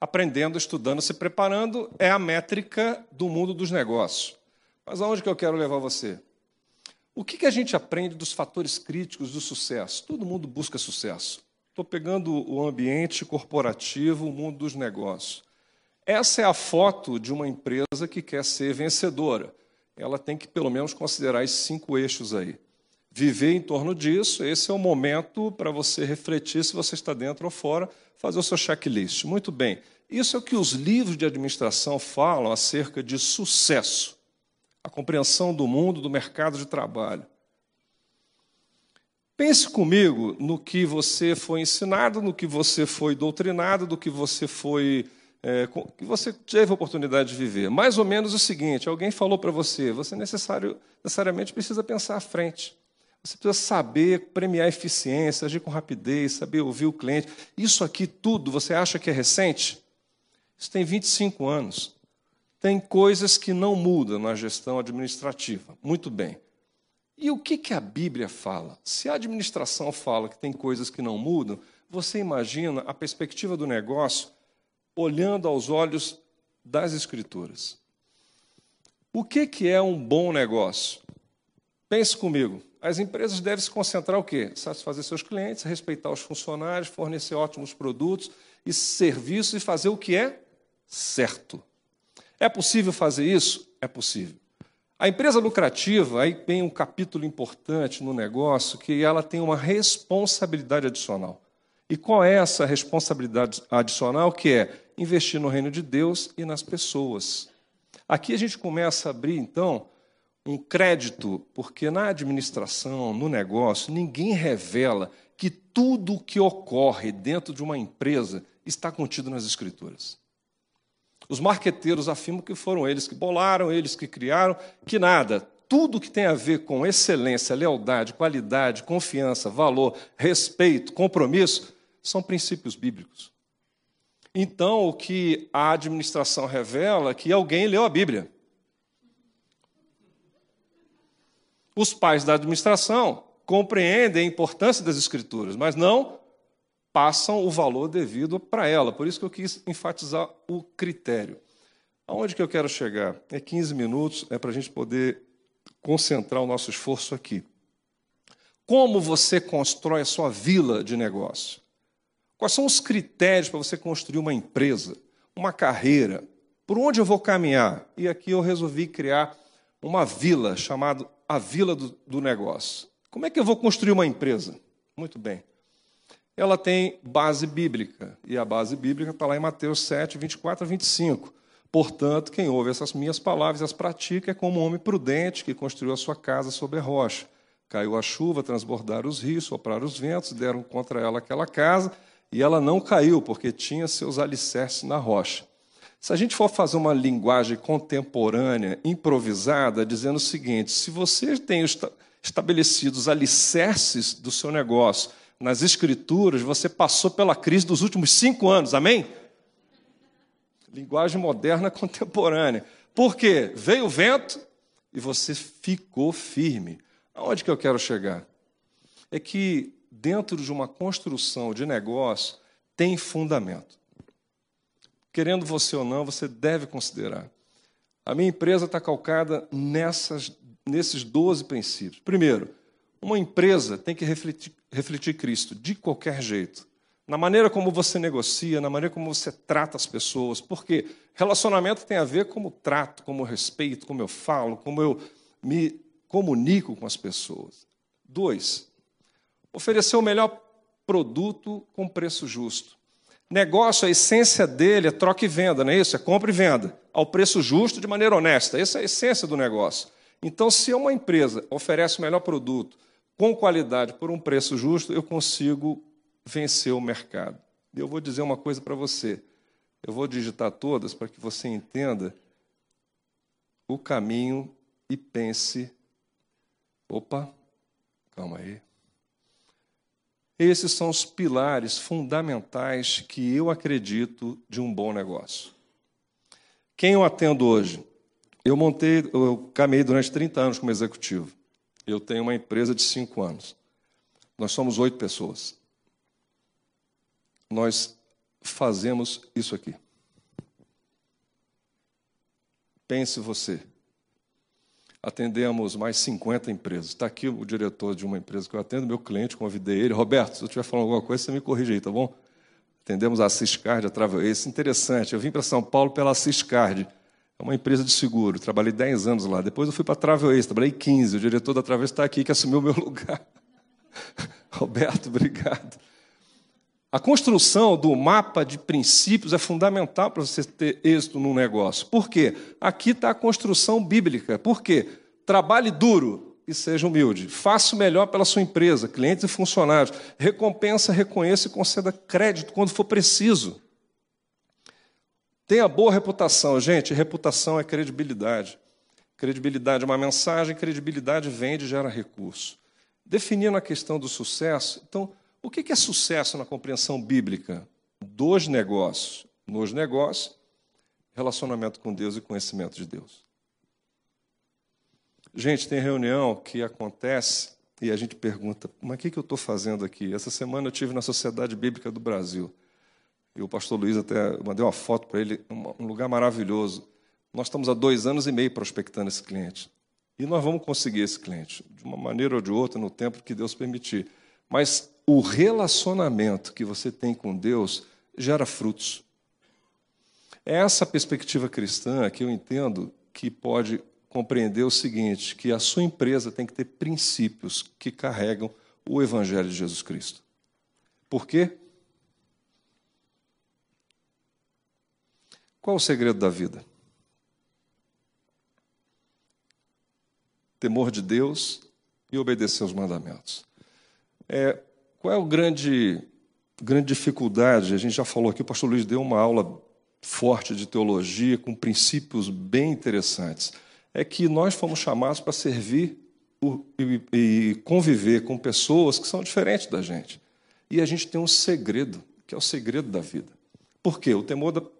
Speaker 2: Aprendendo, estudando, se preparando é a métrica do mundo dos negócios. Mas aonde que eu quero levar você? O que, que a gente aprende dos fatores críticos do sucesso? Todo mundo busca sucesso. Estou pegando o ambiente corporativo, o mundo dos negócios. Essa é a foto de uma empresa que quer ser vencedora. Ela tem que, pelo menos, considerar esses cinco eixos aí. Viver em torno disso, esse é o momento para você refletir se você está dentro ou fora, fazer o seu checklist. Muito bem. Isso é o que os livros de administração falam acerca de sucesso, a compreensão do mundo, do mercado de trabalho. Pense comigo no que você foi ensinado, no que você foi doutrinado, do que você foi é, que você teve a oportunidade de viver. Mais ou menos o seguinte: alguém falou para você, você necessário, necessariamente precisa pensar à frente. Você precisa saber premiar eficiência, agir com rapidez, saber ouvir o cliente. Isso aqui tudo, você acha que é recente? Isso tem 25 anos, tem coisas que não mudam na gestão administrativa. Muito bem. E o que, que a Bíblia fala? Se a administração fala que tem coisas que não mudam, você imagina a perspectiva do negócio olhando aos olhos das Escrituras. O que, que é um bom negócio? Pense comigo. As empresas devem se concentrar o quê? Satisfazer seus clientes, respeitar os funcionários, fornecer ótimos produtos e serviços e fazer o que é certo. É possível fazer isso? É possível. A empresa lucrativa, aí tem um capítulo importante no negócio, que ela tem uma responsabilidade adicional. E qual é essa responsabilidade adicional? Que é investir no reino de Deus e nas pessoas. Aqui a gente começa a abrir, então, um crédito, porque na administração, no negócio, ninguém revela que tudo o que ocorre dentro de uma empresa está contido nas Escrituras. Os marqueteiros afirmam que foram eles que bolaram, eles que criaram, que nada, tudo que tem a ver com excelência, lealdade, qualidade, confiança, valor, respeito, compromisso, são princípios bíblicos. Então, o que a administração revela é que alguém leu a Bíblia. Os pais da administração compreendem a importância das Escrituras, mas não passam o valor devido para ela. Por isso que eu quis enfatizar o critério. Aonde que eu quero chegar? É 15 minutos, é para a gente poder concentrar o nosso esforço aqui. Como você constrói a sua vila de negócio? Quais são os critérios para você construir uma empresa, uma carreira? Por onde eu vou caminhar? E aqui eu resolvi criar uma vila chamada a Vila do, do Negócio. Como é que eu vou construir uma empresa? Muito bem ela tem base bíblica. E a base bíblica está lá em Mateus 7, 24 a 25. Portanto, quem ouve essas minhas palavras e as pratica é como um homem prudente que construiu a sua casa sobre a rocha. Caiu a chuva, transbordaram os rios, sopraram os ventos, deram contra ela aquela casa, e ela não caiu, porque tinha seus alicerces na rocha. Se a gente for fazer uma linguagem contemporânea, improvisada, dizendo o seguinte: se você tem estabelecido os alicerces do seu negócio nas Escrituras, você passou pela crise dos últimos cinco anos, amém? Linguagem moderna contemporânea. Por quê? Veio o vento e você ficou firme. Aonde que eu quero chegar? É que dentro de uma construção de negócio tem fundamento. Querendo você ou não, você deve considerar. A minha empresa está calcada nessas, nesses 12 princípios. Primeiro, uma empresa tem que refletir, refletir Cristo de qualquer jeito. Na maneira como você negocia, na maneira como você trata as pessoas. Porque relacionamento tem a ver como trato, como respeito, como eu falo, como eu me comunico com as pessoas. Dois, oferecer o melhor produto com preço justo. Negócio, a essência dele é troca e venda, não é isso? É compra e venda, ao preço justo, de maneira honesta. Essa é a essência do negócio. Então, se uma empresa oferece o melhor produto, com qualidade, por um preço justo, eu consigo vencer o mercado. E eu vou dizer uma coisa para você. Eu vou digitar todas para que você entenda o caminho e pense. Opa, calma aí. Esses são os pilares fundamentais que eu acredito de um bom negócio. Quem eu atendo hoje? Eu montei, eu caminhei durante 30 anos como executivo. Eu tenho uma empresa de cinco anos. Nós somos oito pessoas. Nós fazemos isso aqui. Pense você. Atendemos mais 50 empresas. Está aqui o diretor de uma empresa que eu atendo, meu cliente, convidei ele. Roberto, se eu estiver falando alguma coisa, você me corrige aí, tá bom? Atendemos a Ciscard, a Travel Ace. Interessante, eu vim para São Paulo pela Ciscard. É uma empresa de seguro. Trabalhei 10 anos lá. Depois eu fui para a Travel Ace, trabalhei 15. O diretor da Travel está aqui, que assumiu o meu lugar. Roberto, obrigado. A construção do mapa de princípios é fundamental para você ter êxito no negócio. Por quê? Aqui está a construção bíblica. Por quê? Trabalhe duro e seja humilde. Faça o melhor pela sua empresa, clientes e funcionários. Recompensa, reconheça e conceda crédito quando for preciso. Tenha boa reputação. Gente, reputação é credibilidade. Credibilidade é uma mensagem, credibilidade vende e gera recurso. Definindo a questão do sucesso, então, o que é sucesso na compreensão bíblica dos negócios? Nos negócios, relacionamento com Deus e conhecimento de Deus. Gente, tem reunião que acontece e a gente pergunta: mas o que, que eu estou fazendo aqui? Essa semana eu tive na Sociedade Bíblica do Brasil. E o pastor Luiz até mandei uma foto para ele, um lugar maravilhoso. Nós estamos há dois anos e meio prospectando esse cliente. E nós vamos conseguir esse cliente, de uma maneira ou de outra, no tempo que Deus permitir. Mas o relacionamento que você tem com Deus gera frutos. É essa perspectiva cristã que eu entendo que pode compreender o seguinte: que a sua empresa tem que ter princípios que carregam o Evangelho de Jesus Cristo. Por quê? Qual o segredo da vida? Temor de Deus e obedecer aos mandamentos. É, qual é a grande, grande dificuldade? A gente já falou aqui, o pastor Luiz deu uma aula forte de teologia, com princípios bem interessantes é que nós fomos chamados para servir e conviver com pessoas que são diferentes da gente. E a gente tem um segredo, que é o segredo da vida. Por quê? O temor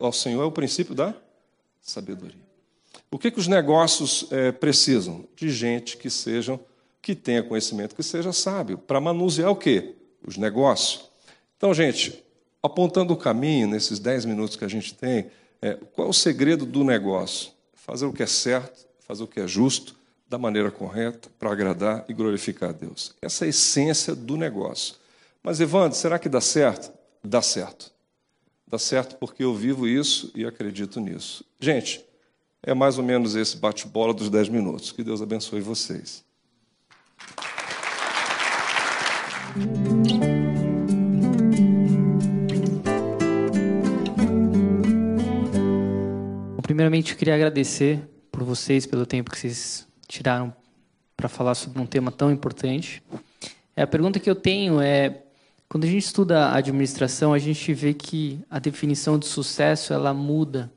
Speaker 2: ao Senhor é o princípio da sabedoria. O que, que os negócios é, precisam? De gente que sejam, que tenha conhecimento, que seja sábio, para manusear o quê? Os negócios. Então, gente, apontando o caminho nesses dez minutos que a gente tem, é, qual é o segredo do negócio? fazer o que é certo, fazer o que é justo, da maneira correta, para agradar e glorificar a Deus. Essa é a essência do negócio. Mas, Evandro, será que dá certo? Dá certo. Dá certo porque eu vivo isso e acredito nisso. Gente, é mais ou menos esse bate-bola dos 10 minutos. Que Deus abençoe vocês.
Speaker 3: Primeiramente, eu queria agradecer por vocês, pelo tempo que vocês tiraram para falar sobre um tema tão importante. É, a pergunta que eu tenho é: quando a gente estuda administração, a gente vê que a definição de sucesso ela muda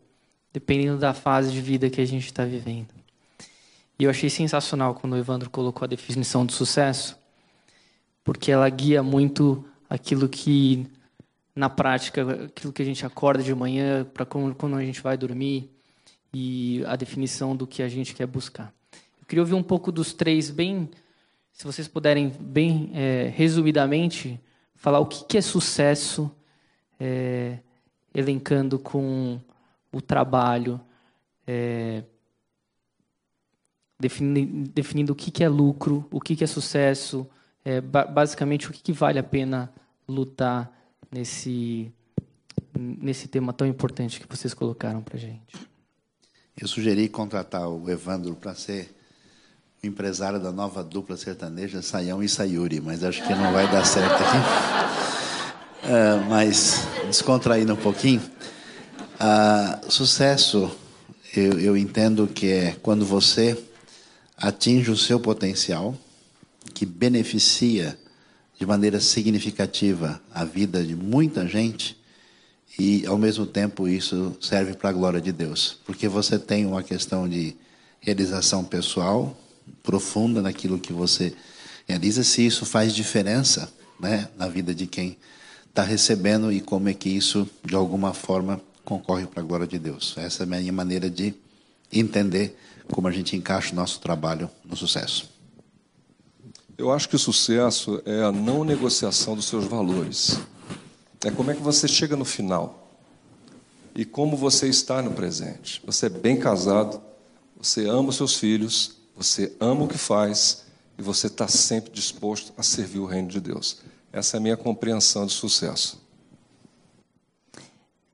Speaker 3: dependendo da fase de vida que a gente está vivendo. E eu achei sensacional quando o Evandro colocou a definição de sucesso, porque ela guia muito aquilo que, na prática, aquilo que a gente acorda de manhã, para quando a gente vai dormir, e a definição do que a gente quer buscar. Eu queria ouvir um pouco dos três, bem, se vocês puderem, bem é, resumidamente, falar o que, é sucesso, é, elencando com o trabalho, é, definindo, definindo, o que, é lucro, o que, que é sucesso, é, basicamente o que, que vale a pena lutar nesse, nesse tema tão importante que vocês colocaram para gente.
Speaker 1: Eu sugeri contratar o Evandro para ser o empresário da nova dupla sertaneja Saião e Sayuri, mas acho que não vai dar certo aqui. Uh, mas descontraindo um pouquinho, uh, sucesso eu, eu entendo que é quando você atinge o seu potencial, que beneficia de maneira significativa a vida de muita gente e ao mesmo tempo isso serve para a glória de Deus, porque você tem uma questão de realização pessoal profunda naquilo que você realiza, se isso faz diferença, né, na vida de quem está recebendo e como é que isso de alguma forma concorre para a glória de Deus. Essa é a minha maneira de entender como a gente encaixa o nosso trabalho no sucesso.
Speaker 2: Eu acho que o sucesso é a não negociação dos seus valores. É como é que você chega no final e como você está no presente. Você é bem casado, você ama os seus filhos, você ama o que faz e você está sempre disposto a servir o reino de Deus. Essa é a minha compreensão de sucesso.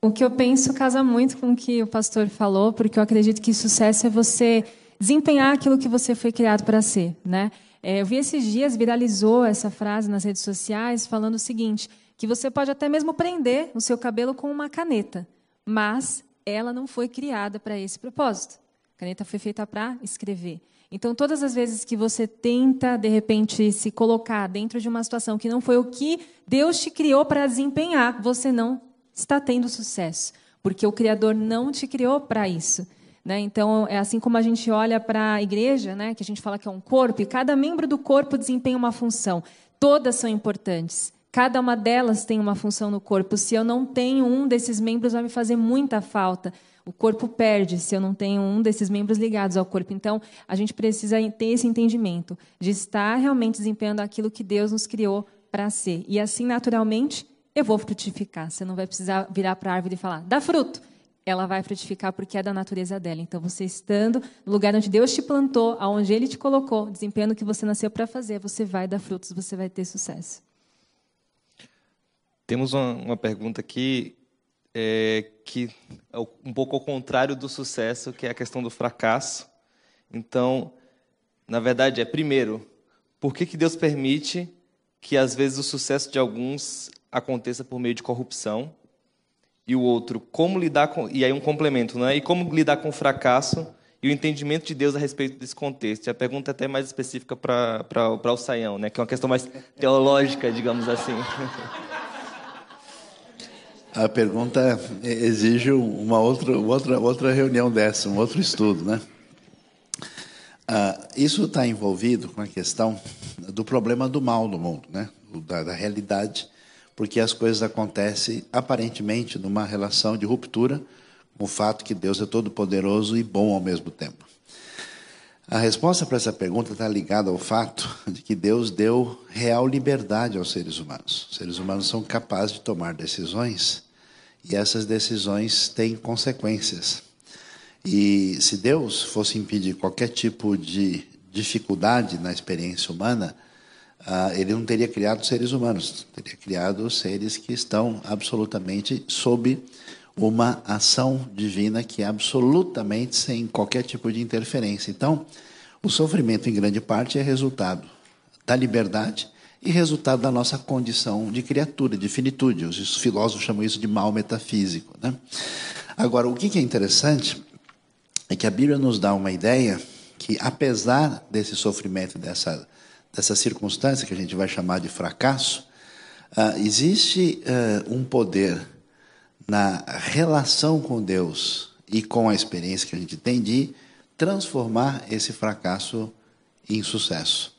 Speaker 4: O que eu penso casa muito com o que o pastor falou, porque eu acredito que sucesso é você desempenhar aquilo que você foi criado para ser, né? É, eu vi esses dias viralizou essa frase nas redes sociais falando o seguinte: que você pode até mesmo prender o seu cabelo com uma caneta, mas ela não foi criada para esse propósito. A caneta foi feita para escrever. Então, todas as vezes que você tenta, de repente, se colocar dentro de uma situação que não foi o que Deus te criou para desempenhar, você não está tendo sucesso, porque o Criador não te criou para isso. Né? Então, é assim como a gente olha para a igreja, né? que a gente fala que é um corpo, e cada membro do corpo desempenha uma função. Todas são importantes. Cada uma delas tem uma função no corpo. Se eu não tenho um desses membros, vai me fazer muita falta. O corpo perde se eu não tenho um desses membros ligados ao corpo. Então, a gente precisa ter esse entendimento de estar realmente desempenhando aquilo que Deus nos criou para ser. E assim, naturalmente, eu vou frutificar. Você não vai precisar virar para a árvore e falar, dá fruto. Ela vai frutificar porque é da natureza dela. Então, você estando no lugar onde Deus te plantou, aonde Ele te colocou, desempenhando o que você nasceu para fazer, você vai dar frutos, você vai ter sucesso.
Speaker 5: Temos uma, uma pergunta aqui é, que é um pouco ao contrário do sucesso, que é a questão do fracasso. Então, na verdade, é primeiro, por que, que Deus permite que às vezes o sucesso de alguns aconteça por meio de corrupção? E o outro, como lidar com. E aí um complemento, né? E como lidar com o fracasso e o entendimento de Deus a respeito desse contexto. E a pergunta é até mais específica para o Saião, né? que é uma questão mais teológica, digamos assim.
Speaker 1: A pergunta exige uma outra, outra, outra reunião dessa, um outro estudo, né? Ah, isso está envolvido com a questão do problema do mal no mundo, né? Da, da, realidade, porque as coisas acontecem aparentemente numa relação de ruptura com o fato que Deus é todo poderoso e bom ao mesmo tempo. A resposta para essa pergunta está ligada ao fato de que Deus deu real liberdade aos seres humanos. Os seres humanos são capazes de tomar decisões e essas decisões têm consequências. E se Deus fosse impedir qualquer tipo de dificuldade na experiência humana, uh, ele não teria criado seres humanos, teria criado seres que estão absolutamente sob uma ação divina que é absolutamente sem qualquer tipo de interferência. Então, o sofrimento, em grande parte, é resultado da liberdade e resultado da nossa condição de criatura, de finitude. Os filósofos chamam isso de mal metafísico. Né? Agora, o que é interessante é que a Bíblia nos dá uma ideia que, apesar desse sofrimento, dessa, dessa circunstância que a gente vai chamar de fracasso, uh, existe uh, um poder na relação com Deus e com a experiência que a gente tem de transformar esse fracasso em sucesso.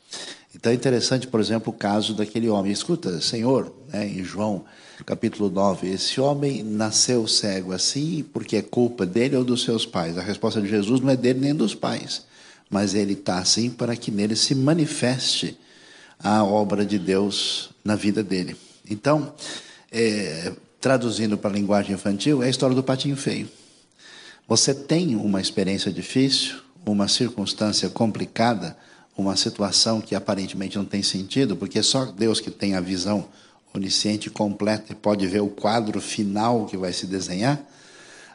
Speaker 1: Então é interessante, por exemplo, o caso daquele homem. Escuta, Senhor, né, em João capítulo 9, esse homem nasceu cego assim porque é culpa dele ou dos seus pais? A resposta de Jesus não é dele nem dos pais, mas ele está assim para que nele se manifeste a obra de Deus na vida dele. Então, é, traduzindo para a linguagem infantil, é a história do patinho feio. Você tem uma experiência difícil, uma circunstância complicada, uma situação que aparentemente não tem sentido, porque só Deus que tem a visão onisciente completa e pode ver o quadro final que vai se desenhar,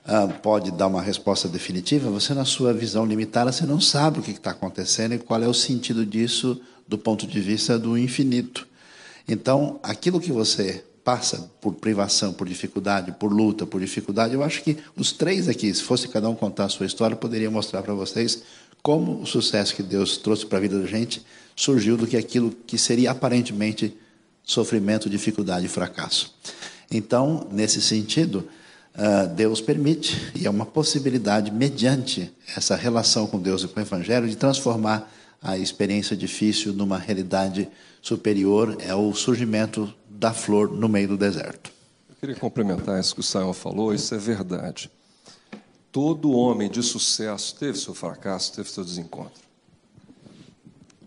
Speaker 1: uh, pode dar uma resposta definitiva, você, na sua visão limitada, você não sabe o que está acontecendo e qual é o sentido disso do ponto de vista do infinito. Então, aquilo que você passa por privação, por dificuldade, por luta, por dificuldade, eu acho que os três aqui, se fosse cada um contar a sua história, poderia mostrar para vocês como o sucesso que Deus trouxe para a vida da gente surgiu do que aquilo que seria aparentemente sofrimento, dificuldade e fracasso. Então, nesse sentido, ah, Deus permite, e é uma possibilidade, mediante essa relação com Deus e com o Evangelho, de transformar a experiência difícil numa realidade superior, é o surgimento da flor no meio do deserto.
Speaker 2: Eu queria complementar isso que o Simon falou, isso é verdade. Todo homem de sucesso teve seu fracasso, teve seu desencontro.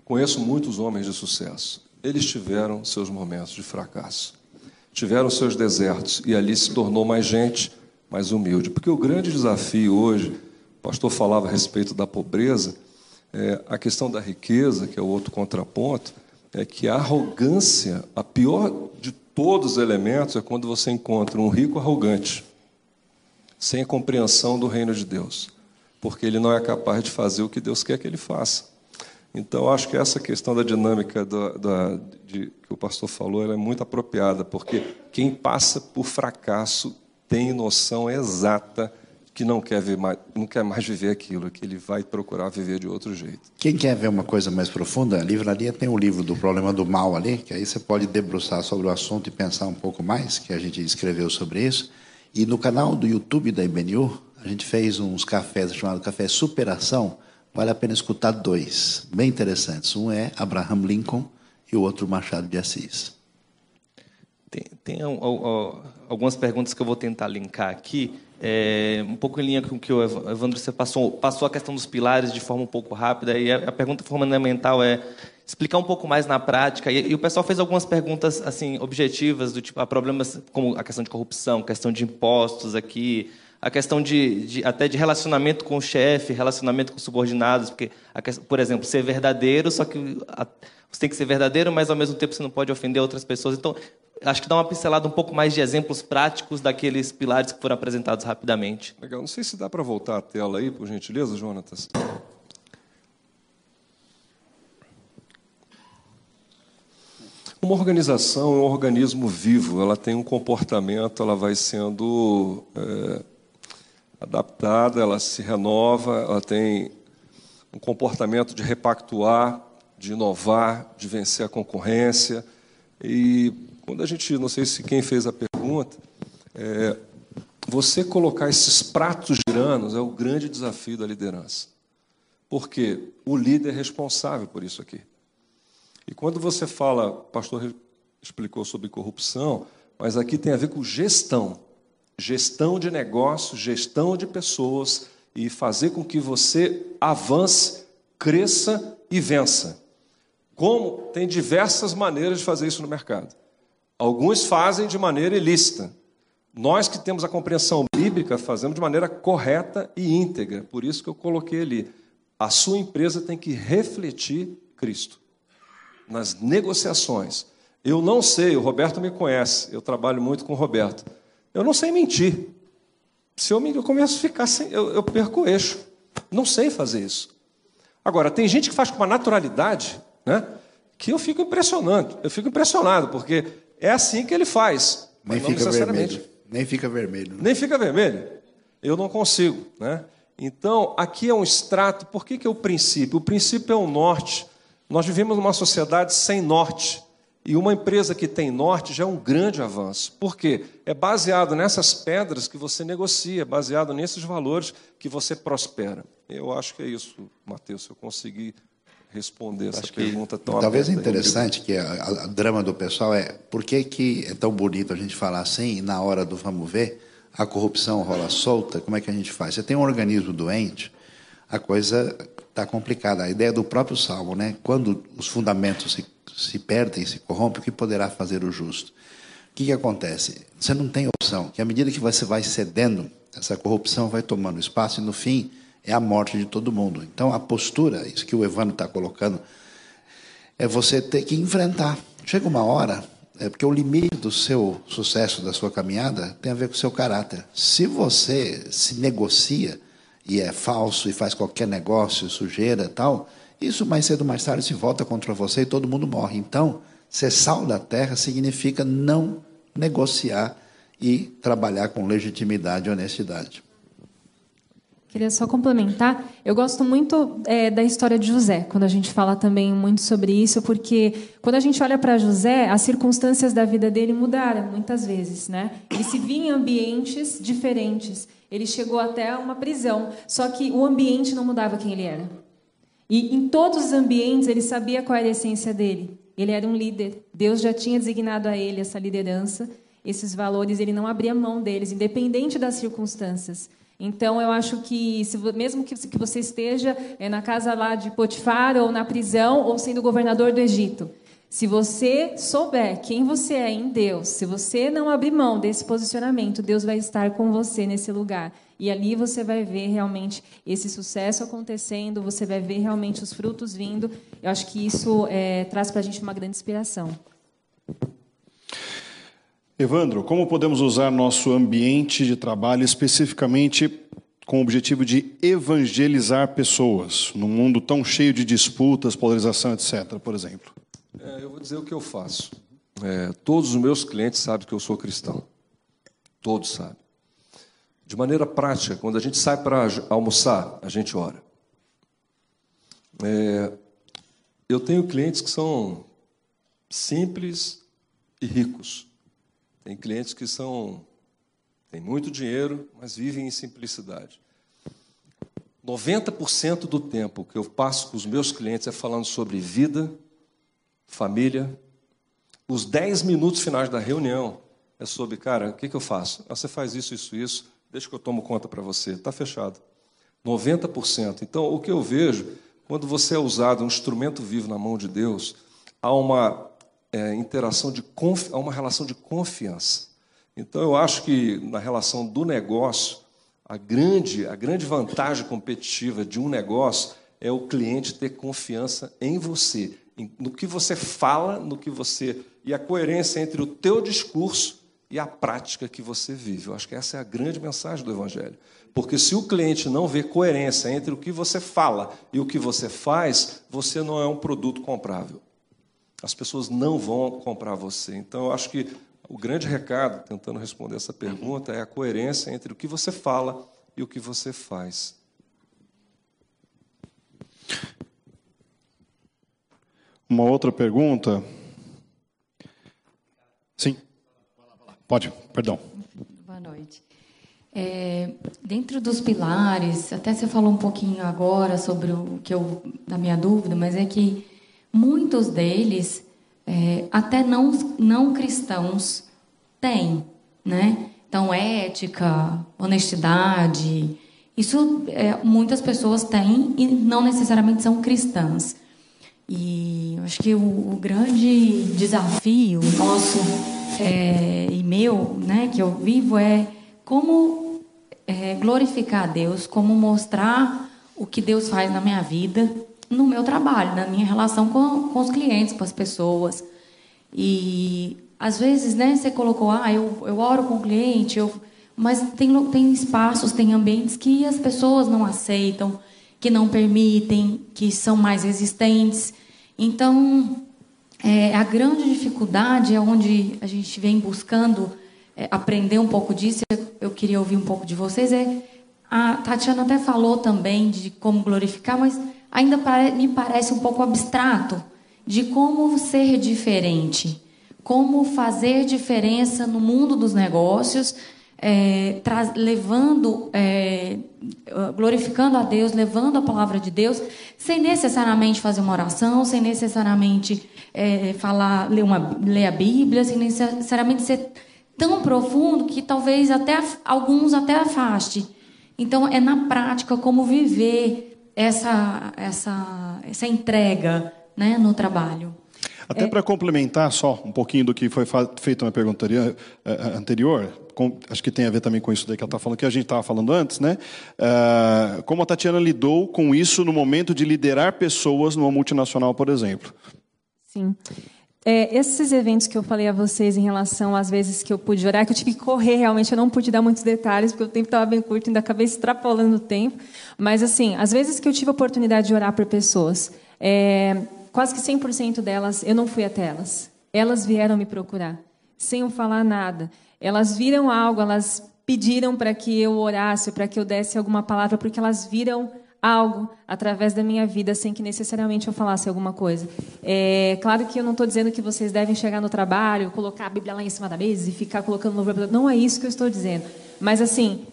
Speaker 2: Conheço muitos homens de sucesso. Eles tiveram seus momentos de fracasso. Tiveram seus desertos e ali se tornou mais gente, mais humilde. Porque o grande desafio hoje, o pastor falava a respeito da pobreza, é, a questão da riqueza, que é o outro contraponto, é que a arrogância, a pior de todos os elementos, é quando você encontra um rico arrogante sem a compreensão do reino de Deus, porque ele não é capaz de fazer o que Deus quer que ele faça. Então, acho que essa questão da dinâmica do, da, de, que o pastor falou é muito apropriada, porque quem passa por fracasso tem noção exata que não quer, ver mais, não quer mais viver aquilo, que ele vai procurar viver de outro jeito.
Speaker 1: Quem quer ver uma coisa mais profunda, a livraria tem o um livro do problema do mal ali, que aí você pode debruçar sobre o assunto e pensar um pouco mais, que a gente escreveu sobre isso. E no canal do YouTube da IBNU, a gente fez uns cafés chamados Café Superação. Vale a pena escutar dois, bem interessantes. Um é Abraham Lincoln e o outro Machado de Assis.
Speaker 5: Tem, tem algumas perguntas que eu vou tentar linkar aqui. É, um pouco em linha com o que o Evandro você passou, passou a questão dos pilares de forma um pouco rápida. E a, a pergunta fundamental é explicar um pouco mais na prática. E, e, o pessoal fez algumas perguntas assim objetivas do tipo a problemas como a questão de corrupção, questão de impostos aqui, a questão de, de até de relacionamento com o chefe, relacionamento com subordinados, porque a, por exemplo ser verdadeiro, só que a, você tem que ser verdadeiro, mas ao mesmo tempo você não pode ofender outras pessoas. Então acho que dá uma pincelada um pouco mais de exemplos práticos daqueles pilares que foram apresentados rapidamente.
Speaker 2: Legal. Não sei se dá para voltar a tela aí, por gentileza, Jonatas. Uma organização é um organismo vivo, ela tem um comportamento, ela vai sendo é, adaptada, ela se renova, ela tem um comportamento de repactuar, de inovar, de vencer a concorrência. E quando a gente, não sei se quem fez a pergunta, é, você colocar esses pratos girando é o grande desafio da liderança. Porque o líder é responsável por isso aqui. E quando você fala, o pastor explicou sobre corrupção, mas aqui tem a ver com gestão. Gestão de negócios, gestão de pessoas e fazer com que você avance, cresça e vença. Como? Tem diversas maneiras de fazer isso no mercado. Alguns fazem de maneira ilícita. Nós que temos a compreensão bíblica fazemos de maneira correta e íntegra. Por isso que eu coloquei ali. A sua empresa tem que refletir Cristo nas negociações. Eu não sei, o Roberto me conhece, eu trabalho muito com o Roberto. Eu não sei mentir. Se eu, eu começo a ficar sem. Eu, eu perco o eixo. Não sei fazer isso. Agora, tem gente que faz com uma naturalidade, né? Que eu fico impressionado. Eu fico impressionado, porque é assim que ele faz.
Speaker 1: Nem fica vermelho. Nem fica vermelho. Né?
Speaker 2: Nem fica vermelho. Eu não consigo. Né? Então, aqui é um extrato. Por que, que é o princípio? O princípio é o norte. Nós vivemos numa sociedade sem norte. E uma empresa que tem norte já é um grande avanço. Por quê? É baseado nessas pedras que você negocia, baseado nesses valores que você prospera. Eu acho que é isso, Matheus, se eu conseguir responder essa pergunta tão
Speaker 1: Talvez interessante que a, a, drama do pessoal é por que, que é tão bonito a gente falar assim e na hora do vamos ver a corrupção rola solta, como é que a gente faz? Você tem um organismo doente, a coisa está complicada. A ideia do próprio Salmo, né? quando os fundamentos se, se perdem, se corrompem, o que poderá fazer o justo? O que, que acontece? Você não tem opção, que à medida que você vai cedendo, essa corrupção vai tomando espaço e no fim é a morte de todo mundo. Então, a postura, isso que o Evandro está colocando, é você ter que enfrentar. Chega uma hora, é porque o limite do seu sucesso, da sua caminhada, tem a ver com o seu caráter. Se você se negocia e é falso e faz qualquer negócio, sujeira tal, isso mais cedo ou mais tarde se volta contra você e todo mundo morre. Então, ser sal da terra significa não negociar e trabalhar com legitimidade e honestidade.
Speaker 4: Queria só complementar. Eu gosto muito é, da história de José, quando a gente fala também muito sobre isso, porque quando a gente olha para José, as circunstâncias da vida dele mudaram muitas vezes, né? Ele se via em ambientes diferentes. Ele chegou até uma prisão, só que o ambiente não mudava quem ele era. E em todos os ambientes ele sabia qual era a essência dele. Ele era um líder. Deus já tinha designado a ele essa liderança, esses valores. Ele não abria mão deles, independente das circunstâncias. Então, eu acho que, se, mesmo que, que você esteja é, na casa lá de Potifar, ou na prisão, ou sendo governador do Egito, se você souber quem você é em Deus, se você não abrir mão desse posicionamento, Deus vai estar com você nesse lugar. E ali você vai ver realmente esse sucesso acontecendo, você vai ver realmente os frutos vindo. Eu acho que isso é, traz para a gente uma grande inspiração.
Speaker 6: Evandro, como podemos usar nosso ambiente de trabalho especificamente com o objetivo de evangelizar pessoas num mundo tão cheio de disputas, polarização, etc., por exemplo?
Speaker 2: É, eu vou dizer o que eu faço. É, todos os meus clientes sabem que eu sou cristão. Todos sabem. De maneira prática, quando a gente sai para almoçar, a gente ora. É, eu tenho clientes que são simples e ricos. Tem clientes que são têm muito dinheiro, mas vivem em simplicidade. 90% do tempo que eu passo com os meus clientes é falando sobre vida, família, Os 10 minutos finais da reunião é sobre, cara, o que, que eu faço? Ah, você faz isso, isso, isso, deixa que eu tomo conta para você. Está fechado. 90%. Então, o que eu vejo, quando você é usado um instrumento vivo na mão de Deus, há uma é, interação de há uma relação de confiança. Então, eu acho que na relação do negócio, a grande, a grande vantagem competitiva de um negócio é o cliente ter confiança em você, no que você fala, no que você e a coerência entre o teu discurso e a prática que você vive. Eu acho que essa é a grande mensagem do evangelho. Porque se o cliente não vê coerência entre o que você fala e o que você faz, você não é um produto comprável. As pessoas não vão comprar você. Então eu acho que o grande recado, tentando responder essa pergunta, é a coerência entre o que você fala e o que você faz.
Speaker 6: Uma outra pergunta. Sim. Pode, perdão.
Speaker 7: Boa noite. É, dentro dos pilares, até você falou um pouquinho agora sobre o que eu, da minha dúvida, mas é que muitos deles, é, até não, não cristãos, têm, né? Então, ética, honestidade, isso é, muitas pessoas têm e não necessariamente são cristãs. E acho que o, o grande desafio nosso é, e meu, né, que eu vivo, é como é, glorificar a Deus, como mostrar o que Deus faz na minha vida, no meu trabalho, na minha relação com, com os clientes, com as pessoas. E às vezes, né, você colocou, ah, eu, eu oro com o cliente, eu, mas tem, tem espaços, tem ambientes que as pessoas não aceitam, que não permitem, que são mais resistentes. Então, é, a grande dificuldade é onde a gente vem buscando é, aprender um pouco disso. Eu queria ouvir um pouco de vocês. É, a Tatiana até falou também de como glorificar, mas ainda me parece um pouco abstrato de como ser diferente, como fazer diferença no mundo dos negócios é, levando, é, glorificando a Deus, levando a palavra de Deus, sem necessariamente fazer uma oração, sem necessariamente é, falar, ler, uma, ler a Bíblia, sem necessariamente ser tão profundo que talvez até alguns até afaste. Então é na prática como viver essa essa essa entrega, né, no trabalho.
Speaker 6: Até é... para complementar só um pouquinho do que foi feito na pergunta anterior, com, acho que tem a ver também com isso daí que ela está falando, que a gente estava falando antes, né? Uh, como a Tatiana lidou com isso no momento de liderar pessoas numa multinacional, por exemplo?
Speaker 4: Sim. É, esses eventos que eu falei a vocês em relação às vezes que eu pude orar, que eu tive que correr realmente, eu não pude dar muitos detalhes, porque o tempo estava bem curto, ainda acabei extrapolando o tempo. Mas, assim, às vezes que eu tive a oportunidade de orar por pessoas, é, quase que 100% delas, eu não fui até elas. Elas vieram me procurar, sem eu falar nada. Elas viram algo, elas pediram para que eu orasse, para que eu desse alguma palavra, porque elas viram algo através da minha vida sem que necessariamente eu falasse alguma coisa. É claro que eu não estou dizendo que vocês devem chegar no trabalho, colocar a Bíblia lá em cima da mesa e ficar colocando louvor. Não é isso que eu estou dizendo. Mas assim,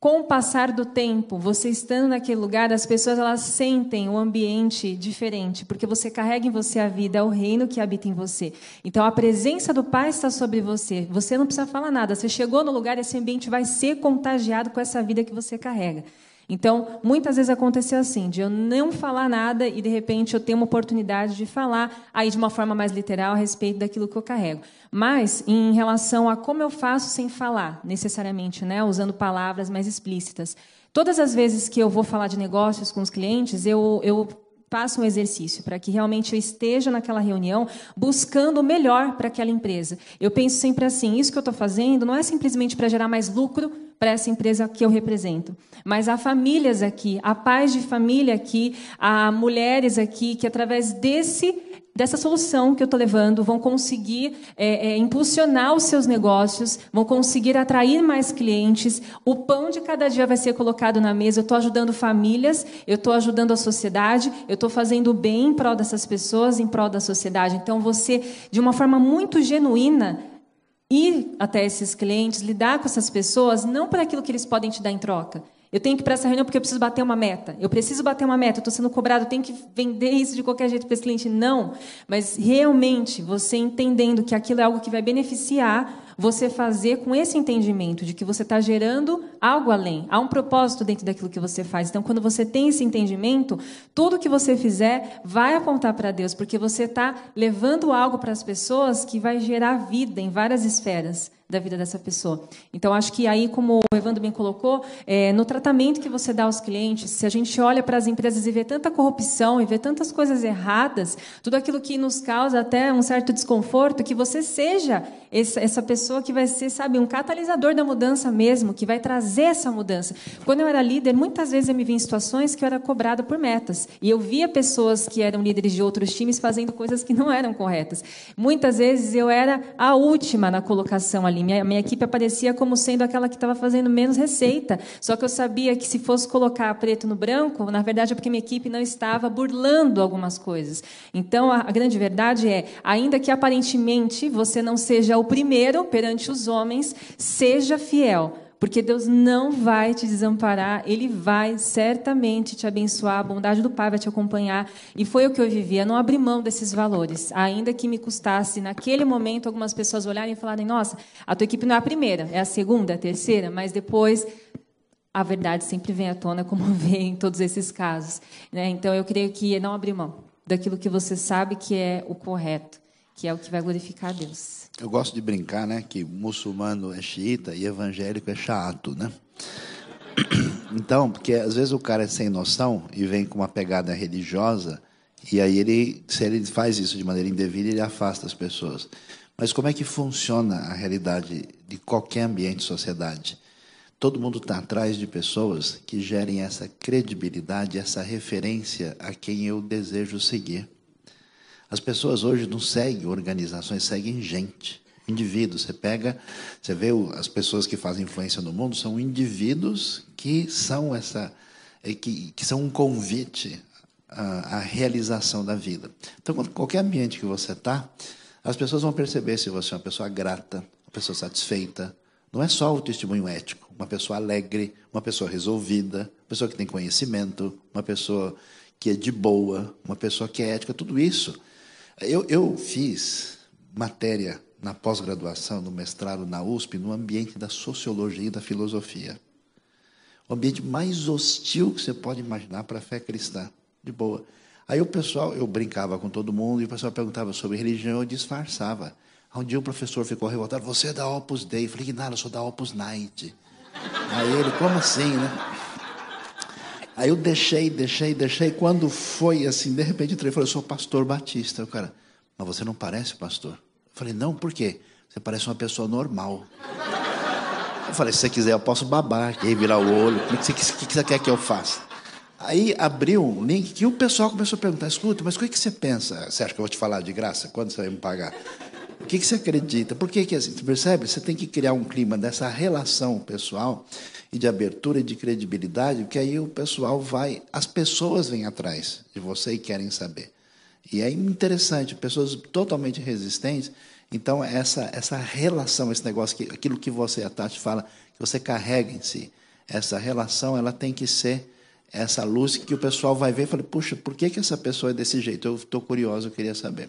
Speaker 4: com o passar do tempo, você estando naquele lugar, as pessoas elas sentem o um ambiente diferente, porque você carrega em você a vida, o reino que habita em você. Então a presença do Pai está sobre você. Você não precisa falar nada. Você chegou no lugar, esse ambiente vai ser contagiado com essa vida que você carrega. Então, muitas vezes aconteceu assim, de eu não falar nada e de repente eu ter uma oportunidade de falar aí de uma forma mais literal a respeito daquilo que eu carrego. Mas em relação a como eu faço sem falar, necessariamente, né, usando palavras mais explícitas. Todas as vezes que eu vou falar de negócios com os clientes, eu, eu faça um exercício para que realmente eu esteja naquela reunião buscando o melhor para aquela empresa. Eu penso sempre assim: isso que eu estou fazendo não é simplesmente para gerar mais lucro para essa empresa que eu represento, mas há famílias aqui, há pais de família aqui, há mulheres aqui que através desse dessa solução que eu estou levando, vão conseguir é, é, impulsionar os seus negócios, vão conseguir atrair mais clientes. O pão de cada dia vai ser colocado na mesa. Eu estou ajudando famílias, eu estou ajudando a sociedade, eu estou fazendo bem em prol dessas pessoas, em prol da sociedade. Então, você, de uma forma muito genuína, ir até esses clientes, lidar com essas pessoas, não para aquilo que eles podem te dar em troca. Eu tenho que ir para essa reunião porque eu preciso bater uma meta. Eu preciso bater uma meta, eu estou sendo cobrado, eu tenho que vender isso de qualquer jeito para esse cliente. Não. Mas realmente, você entendendo que aquilo é algo que vai beneficiar você fazer com esse entendimento de que você está gerando algo além, há um propósito dentro daquilo que você faz. Então, quando você tem esse entendimento, tudo que você fizer vai apontar para Deus, porque você está levando algo para as pessoas que vai gerar vida em várias esferas da vida dessa pessoa. Então, acho que aí, como o Evandro bem colocou, é, no tratamento que você dá aos clientes, se a gente olha para as empresas e vê tanta corrupção e vê tantas coisas erradas, tudo aquilo que nos causa até um certo desconforto, que você seja essa pessoa que vai ser, sabe, um catalisador da mudança mesmo, que vai trazer essa mudança. Quando eu era líder, muitas vezes eu me vi em situações que eu era cobrada por metas. E eu via pessoas que eram líderes de outros times fazendo coisas que não eram corretas. Muitas vezes eu era a última na colocação ali minha, minha equipe aparecia como sendo aquela que estava fazendo menos receita. Só que eu sabia que se fosse colocar preto no branco, na verdade é porque minha equipe não estava burlando algumas coisas. Então, a, a grande verdade é, ainda que aparentemente você não seja o primeiro perante os homens, seja fiel porque Deus não vai te desamparar, Ele vai certamente te abençoar, a bondade do Pai vai te acompanhar. E foi o que eu vivia, não abri mão desses valores. Ainda que me custasse, naquele momento, algumas pessoas olharem e falarem: nossa, a tua equipe não é a primeira, é a segunda, a terceira, mas depois a verdade sempre vem à tona, como vem em todos esses casos. Né? Então eu creio que não abrir mão daquilo que você sabe que é o correto, que é o que vai glorificar a Deus.
Speaker 1: Eu gosto de brincar, né, que muçulmano é xiita e evangélico é chato, né? Então, porque às vezes o cara é sem noção e vem com uma pegada religiosa e aí ele, se ele faz isso de maneira indevida, ele afasta as pessoas. Mas como é que funciona a realidade de qualquer ambiente de sociedade? Todo mundo está atrás de pessoas que gerem essa credibilidade, essa referência a quem eu desejo seguir. As pessoas hoje não seguem organizações, seguem gente, indivíduos. Você pega, você vê as pessoas que fazem influência no mundo são indivíduos que são essa, é, que, que são um convite à, à realização da vida. Então, qualquer ambiente que você está, as pessoas vão perceber se você é uma pessoa grata, uma pessoa satisfeita. Não é só o testemunho ético, uma pessoa alegre, uma pessoa resolvida, uma pessoa que tem conhecimento, uma pessoa que é de boa, uma pessoa que é ética, tudo isso eu, eu fiz matéria na pós-graduação, no mestrado na USP, no ambiente da sociologia e da filosofia. O ambiente mais hostil que você pode imaginar para a fé cristã, de boa. Aí o pessoal, eu brincava com todo mundo e o pessoal perguntava sobre religião, eu disfarçava. Um dia o professor ficou revoltado, você é da Opus Dei. Eu falei, nada, eu sou da Opus Night. Aí ele, como assim, né? Aí eu deixei, deixei, deixei. Quando foi assim, de repente ele falou: Eu sou pastor batista. O cara, mas você não parece pastor? Eu falei: Não, por quê? Você parece uma pessoa normal. Eu falei: Se você quiser, eu posso babar, virar o olho. O que você, que você quer que eu faça? Aí abriu um link que o pessoal começou a perguntar: Escuta, mas o que, que você pensa? Você acha que eu vou te falar de graça? Quando você vai me pagar? O que, que você acredita? Por que, que assim? Você percebe? Você tem que criar um clima dessa relação pessoal e de abertura e de credibilidade, que aí o pessoal vai, as pessoas vêm atrás de você e querem saber. E é interessante, pessoas totalmente resistentes. Então, essa, essa relação, esse negócio, que, aquilo que você, a Tati fala, que você carrega em si, essa relação, ela tem que ser essa luz que o pessoal vai ver e fala, puxa, por que, que essa pessoa é desse jeito? Eu estou curioso, eu queria saber.